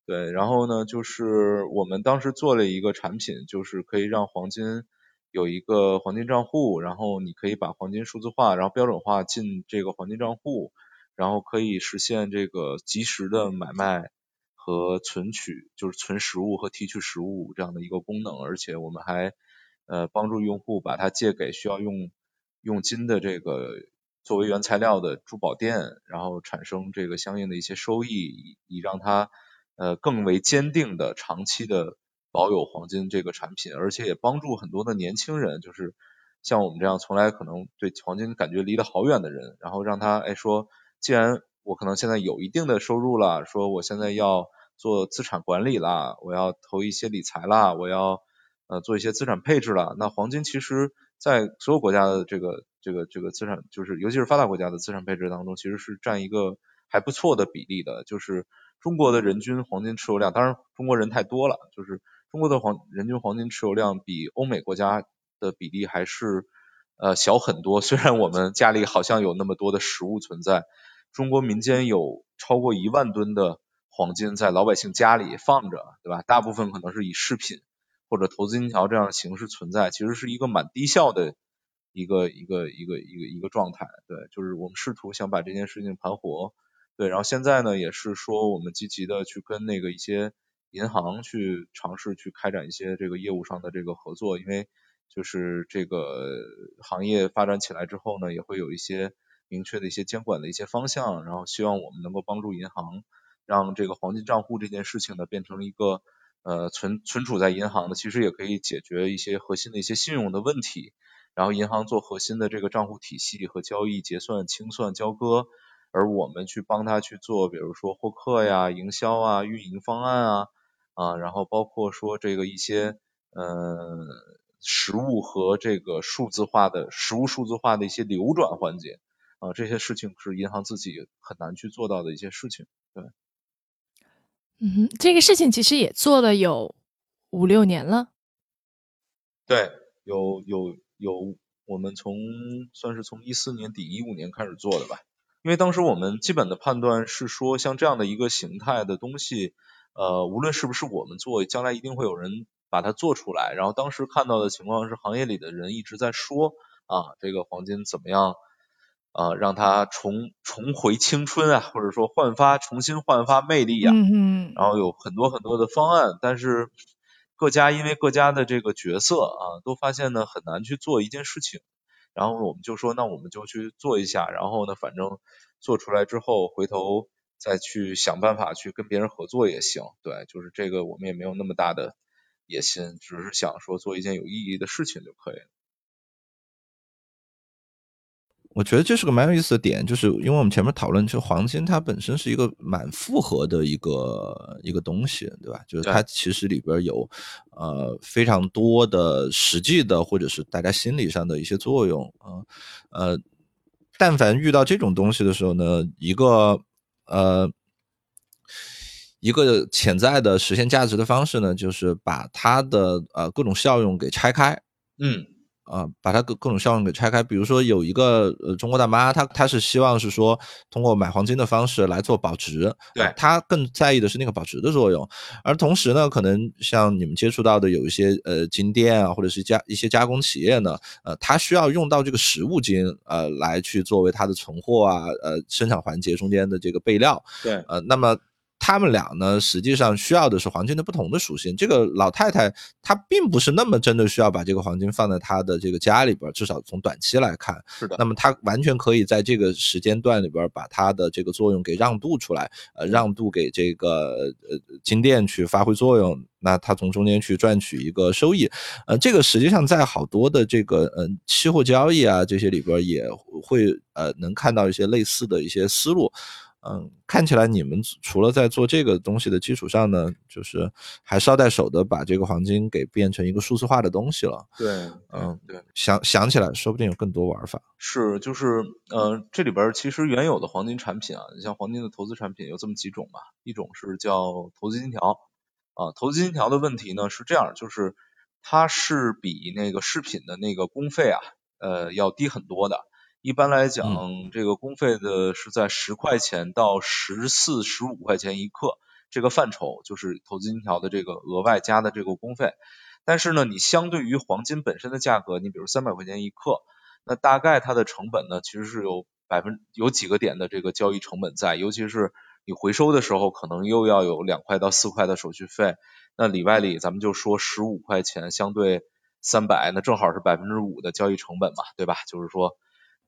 对，然后呢，就是我们当时做了一个产品，就是可以让黄金。有一个黄金账户，然后你可以把黄金数字化，然后标准化进这个黄金账户，然后可以实现这个及时的买卖和存取，就是存实物和提取实物这样的一个功能，而且我们还呃帮助用户把它借给需要用用金的这个作为原材料的珠宝店，然后产生这个相应的一些收益，以让它呃更为坚定的长期的保有黄金这个产品，而且也帮助很多的年轻人，就是像我们这样从来可能对黄金感觉离得好远的人，然后让他哎说，既然我可能现在有一定的收入了，说我现在要做资产管理啦，我要投一些理财啦，我要呃做一些资产配置了。那黄金其实，在所有国家的这个这个这个资产，就是尤其是发达国家的资产配置当中，其实是占一个还不错的比例的。就是中国的人均黄金持有量，当然中国人太多了，就是中国的黄人均黄金持有量比欧美国家的比例还是呃小很多。虽然我们家里好像有那么多的实物存在。中国民间有超过一万吨的黄金在老百姓家里放着，对吧？大部分可能是以饰品或者投资金条这样的形式存在，其实是一个蛮低效的一个一个一个一个一个状态。对，就是我们试图想把这件事情盘活。对，然后现在呢，也是说我们积极的去跟那个一些银行去尝试去开展一些这个业务上的这个合作，因为就是这个行业发展起来之后呢，也会有一些。明确的一些监管的一些方向，然后希望我们能够帮助银行，让这个黄金账户这件事情呢变成一个呃存存储在银行的，其实也可以解决一些核心的一些信用的问题。然后银行做核心的这个账户体系和交易结算清算交割，而我们去帮他去做，比如说获客呀、营销啊、运营方案啊啊，然后包括说这个一些呃实物和这个数字化的实物数字化的一些流转环节。啊，这些事情是银行自己很难去做到的一些事情，对。嗯，这个事情其实也做了有五六年了。对，有有有，我们从算是从一四年底一五年开始做的吧。因为当时我们基本的判断是说，像这样的一个形态的东西，呃，无论是不是我们做，将来一定会有人把它做出来。然后当时看到的情况是，行业里的人一直在说啊，这个黄金怎么样？啊，让它重重回青春啊，或者说焕发重新焕发魅力啊，嗯然后有很多很多的方案，但是各家因为各家的这个角色啊，都发现呢很难去做一件事情，然后我们就说那我们就去做一下，然后呢反正做出来之后回头再去想办法去跟别人合作也行，对，就是这个我们也没有那么大的野心，只是想说做一件有意义的事情就可以了。我觉得这是个蛮有意思的点，就是因为我们前面讨论，就黄金它本身是一个蛮复合的一个一个东西，对吧？就是它其实里边有呃非常多的实际的或者是大家心理上的一些作用啊呃，但凡遇到这种东西的时候呢，一个呃一个潜在的实现价值的方式呢，就是把它的呃各种效用给拆开，嗯。啊，把它各各种效应给拆开。比如说，有一个呃中国大妈，她她是希望是说通过买黄金的方式来做保值，对，她更在意的是那个保值的作用。而同时呢，可能像你们接触到的有一些呃金店啊，或者是加一些加工企业呢，呃，它需要用到这个实物金呃来去作为它的存货啊，呃生产环节中间的这个备料，对，呃，那么。他们俩呢，实际上需要的是黄金的不同的属性。这个老太太她并不是那么真的需要把这个黄金放在她的这个家里边，至少从短期来看。是的。那么她完全可以在这个时间段里边把它的这个作用给让渡出来，呃，让渡给这个呃金店去发挥作用。那他从中间去赚取一个收益，呃，这个实际上在好多的这个嗯期货交易啊这些里边也会呃能看到一些类似的一些思路。嗯，看起来你们除了在做这个东西的基础上呢，就是还捎带手的把这个黄金给变成一个数字化的东西了。对，嗯，对，想想起来，说不定有更多玩法。是，就是，呃，这里边其实原有的黄金产品啊，你像黄金的投资产品有这么几种吧，一种是叫投资金条，啊，投资金条的问题呢是这样，就是它是比那个饰品的那个工费啊，呃，要低很多的。一般来讲，这个工费的是在十块钱到十四、十五块钱一克这个范畴，就是投资金条的这个额外加的这个工费。但是呢，你相对于黄金本身的价格，你比如三百块钱一克，那大概它的成本呢，其实是有百分有几个点的这个交易成本在，尤其是你回收的时候可能又要有两块到四块的手续费，那里外里咱们就说十五块钱相对三百，那正好是百分之五的交易成本嘛，对吧？就是说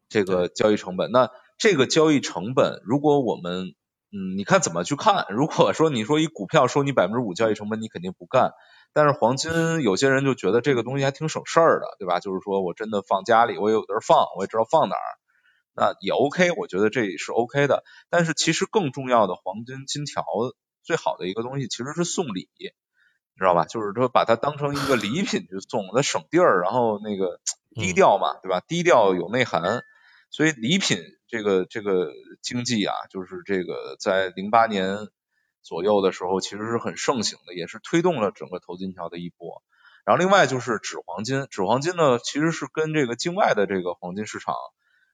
这个交易成本，那这个交易成本，如果我们嗯，你看怎么去看？如果说你说一股票收你百分之五交易成本，你肯定不干。但是黄金，有些人就觉得这个东西还挺省事儿的，对吧？就是说我真的放家里，我有地儿放，我也知道放哪儿，那也 OK，我觉得这也是 OK 的。但是其实更重要的，黄金金条最好的一个东西其实是送礼，知道吧？就是说把它当成一个礼品去送，它省地儿，然后那个低调嘛，对吧？低调有内涵，所以礼品这个这个经济啊，就是这个在零八年。左右的时候其实是很盛行的，也是推动了整个投金条的一波。然后另外就是纸黄金，纸黄金呢其实是跟这个境外的这个黄金市场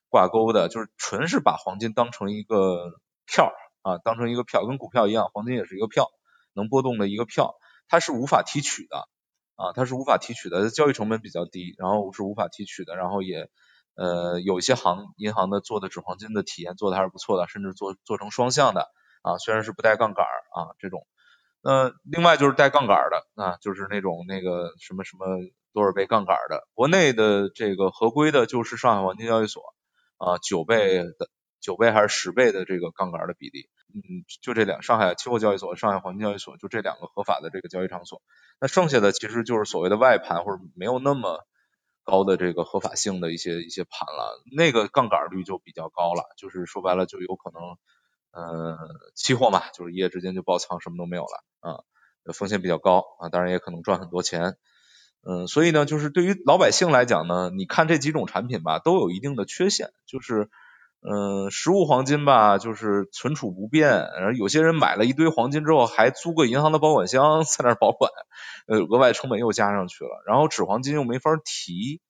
挂钩的，就是纯是把黄金当成一个票啊，当成一个票，跟股票一样，黄金也是一个票，能波动的一个票，它是无法提取的啊，它是无法提取的，交易成本比较低，然后是无法提取的，然后也呃有一些行银行的做的纸黄金的体验做的还是不错的，甚至做做成双向的。啊，虽然是不带杠杆啊这种，那另外就是带杠杆的啊，就是那种那个什么什么多少倍杠杆的，国内的这个合规的就是上海黄金交易所啊九倍的九倍还是十倍的这个杠杆的比例，嗯，就这两，上海期货交易所、上海黄金交易所就这两个合法的这个交易场所，那剩下的其实就是所谓的外盘或者没有那么高的这个合法性的一些一些盘了，那个杠杆率就比较高了，就是说白了就有可能。呃，期货嘛，就是一夜之间就爆仓，什么都没有了啊，风险比较高啊，当然也可能赚很多钱，嗯，所以呢，就是对于老百姓来讲呢，你看这几种产品吧，都有一定的缺陷，就是嗯，实物黄金吧，就是存储不便，然后有些人买了一堆黄金之后，还租个银行的保管箱 在那儿保管，呃，额外成本又加上去了，然后纸黄金又没法提，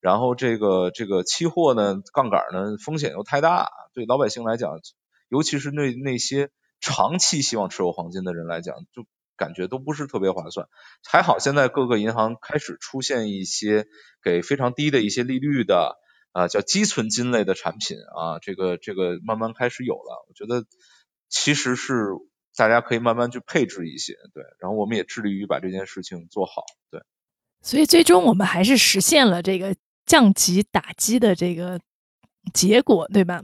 然后这个这个期货呢，杠杆呢，风险又太大，对老百姓来讲。尤其是那那些长期希望持有黄金的人来讲，就感觉都不是特别划算。还好现在各个银行开始出现一些给非常低的一些利率的啊，叫积存金类的产品啊，这个这个慢慢开始有了。我觉得其实是大家可以慢慢去配置一些，对。然后我们也致力于把这件事情做好，对。所以最终我们还是实现了这个降级打击的这个结果，对吧？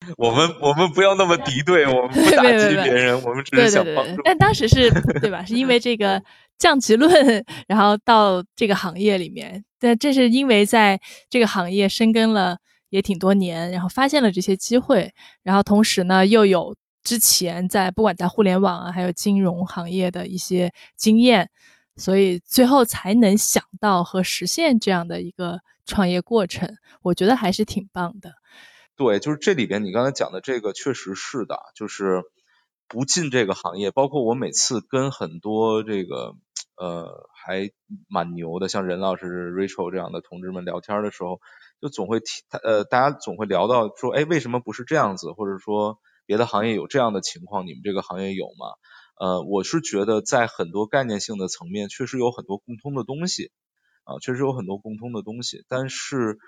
我们我们不要那么敌对，我们不 打击别人，我们只是想帮助。但当时是 对吧？是因为这个降级论，然后到这个行业里面。但这是因为在这个行业深耕了也挺多年，然后发现了这些机会，然后同时呢又有之前在不管在互联网啊，还有金融行业的一些经验，所以最后才能想到和实现这样的一个创业过程。我觉得还是挺棒的。对，就是这里边你刚才讲的这个确实是的，就是不进这个行业，包括我每次跟很多这个呃还蛮牛的，像任老师、Rachel 这样的同志们聊天的时候，就总会提呃大家总会聊到说，哎，为什么不是这样子？或者说别的行业有这样的情况，你们这个行业有吗？呃，我是觉得在很多概念性的层面，确实有很多共通的东西啊，确实有很多共通的东西，但是。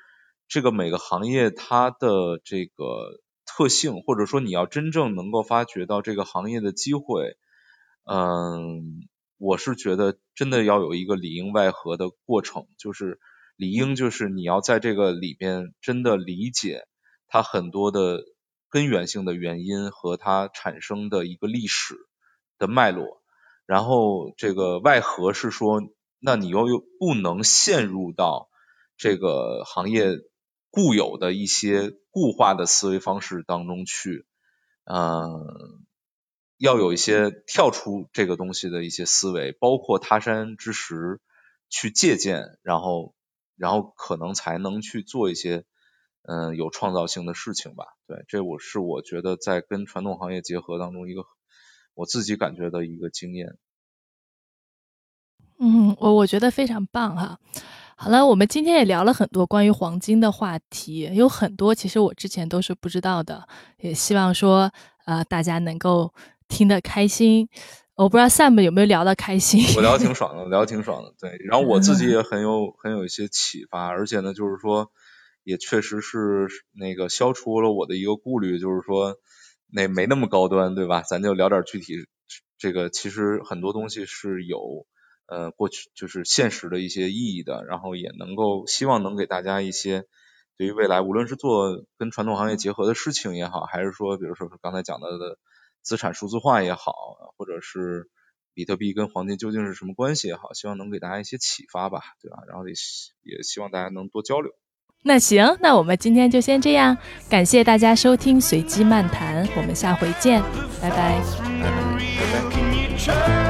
这个每个行业它的这个特性，或者说你要真正能够发掘到这个行业的机会，嗯，我是觉得真的要有一个里应外合的过程，就是理应就是你要在这个里边真的理解它很多的根源性的原因和它产生的一个历史的脉络，然后这个外合是说，那你又又不能陷入到这个行业。固有的一些固化的思维方式当中去，嗯，要有一些跳出这个东西的一些思维，包括他山之石去借鉴，然后，然后可能才能去做一些嗯有创造性的事情吧。对，这我是我觉得在跟传统行业结合当中一个我自己感觉的一个经验。嗯，我我觉得非常棒哈。好了，我们今天也聊了很多关于黄金的话题，有很多其实我之前都是不知道的，也希望说呃大家能够听得开心。我不知道 Sam 有没有聊得开心？我聊挺 爽的，聊挺爽的。对，然后我自己也很有很有一些启发，而且呢，就是说也确实是那个消除了我的一个顾虑，就是说那没那么高端，对吧？咱就聊点具体，这个其实很多东西是有呃过去就是现实的一些意义的，然后也能够希望能给大家一些对于未来无论是做跟传统行业结合的事情也好，还是说比如说刚才讲到的资产数字化也好，或者是比特币跟黄金究竟是什么关系也好，希望能给大家一些启发吧，对吧？然后也也希望大家能多交流。那行，那我们今天就先这样，感谢大家收听随机漫谈，我们下回见，拜拜。拜拜。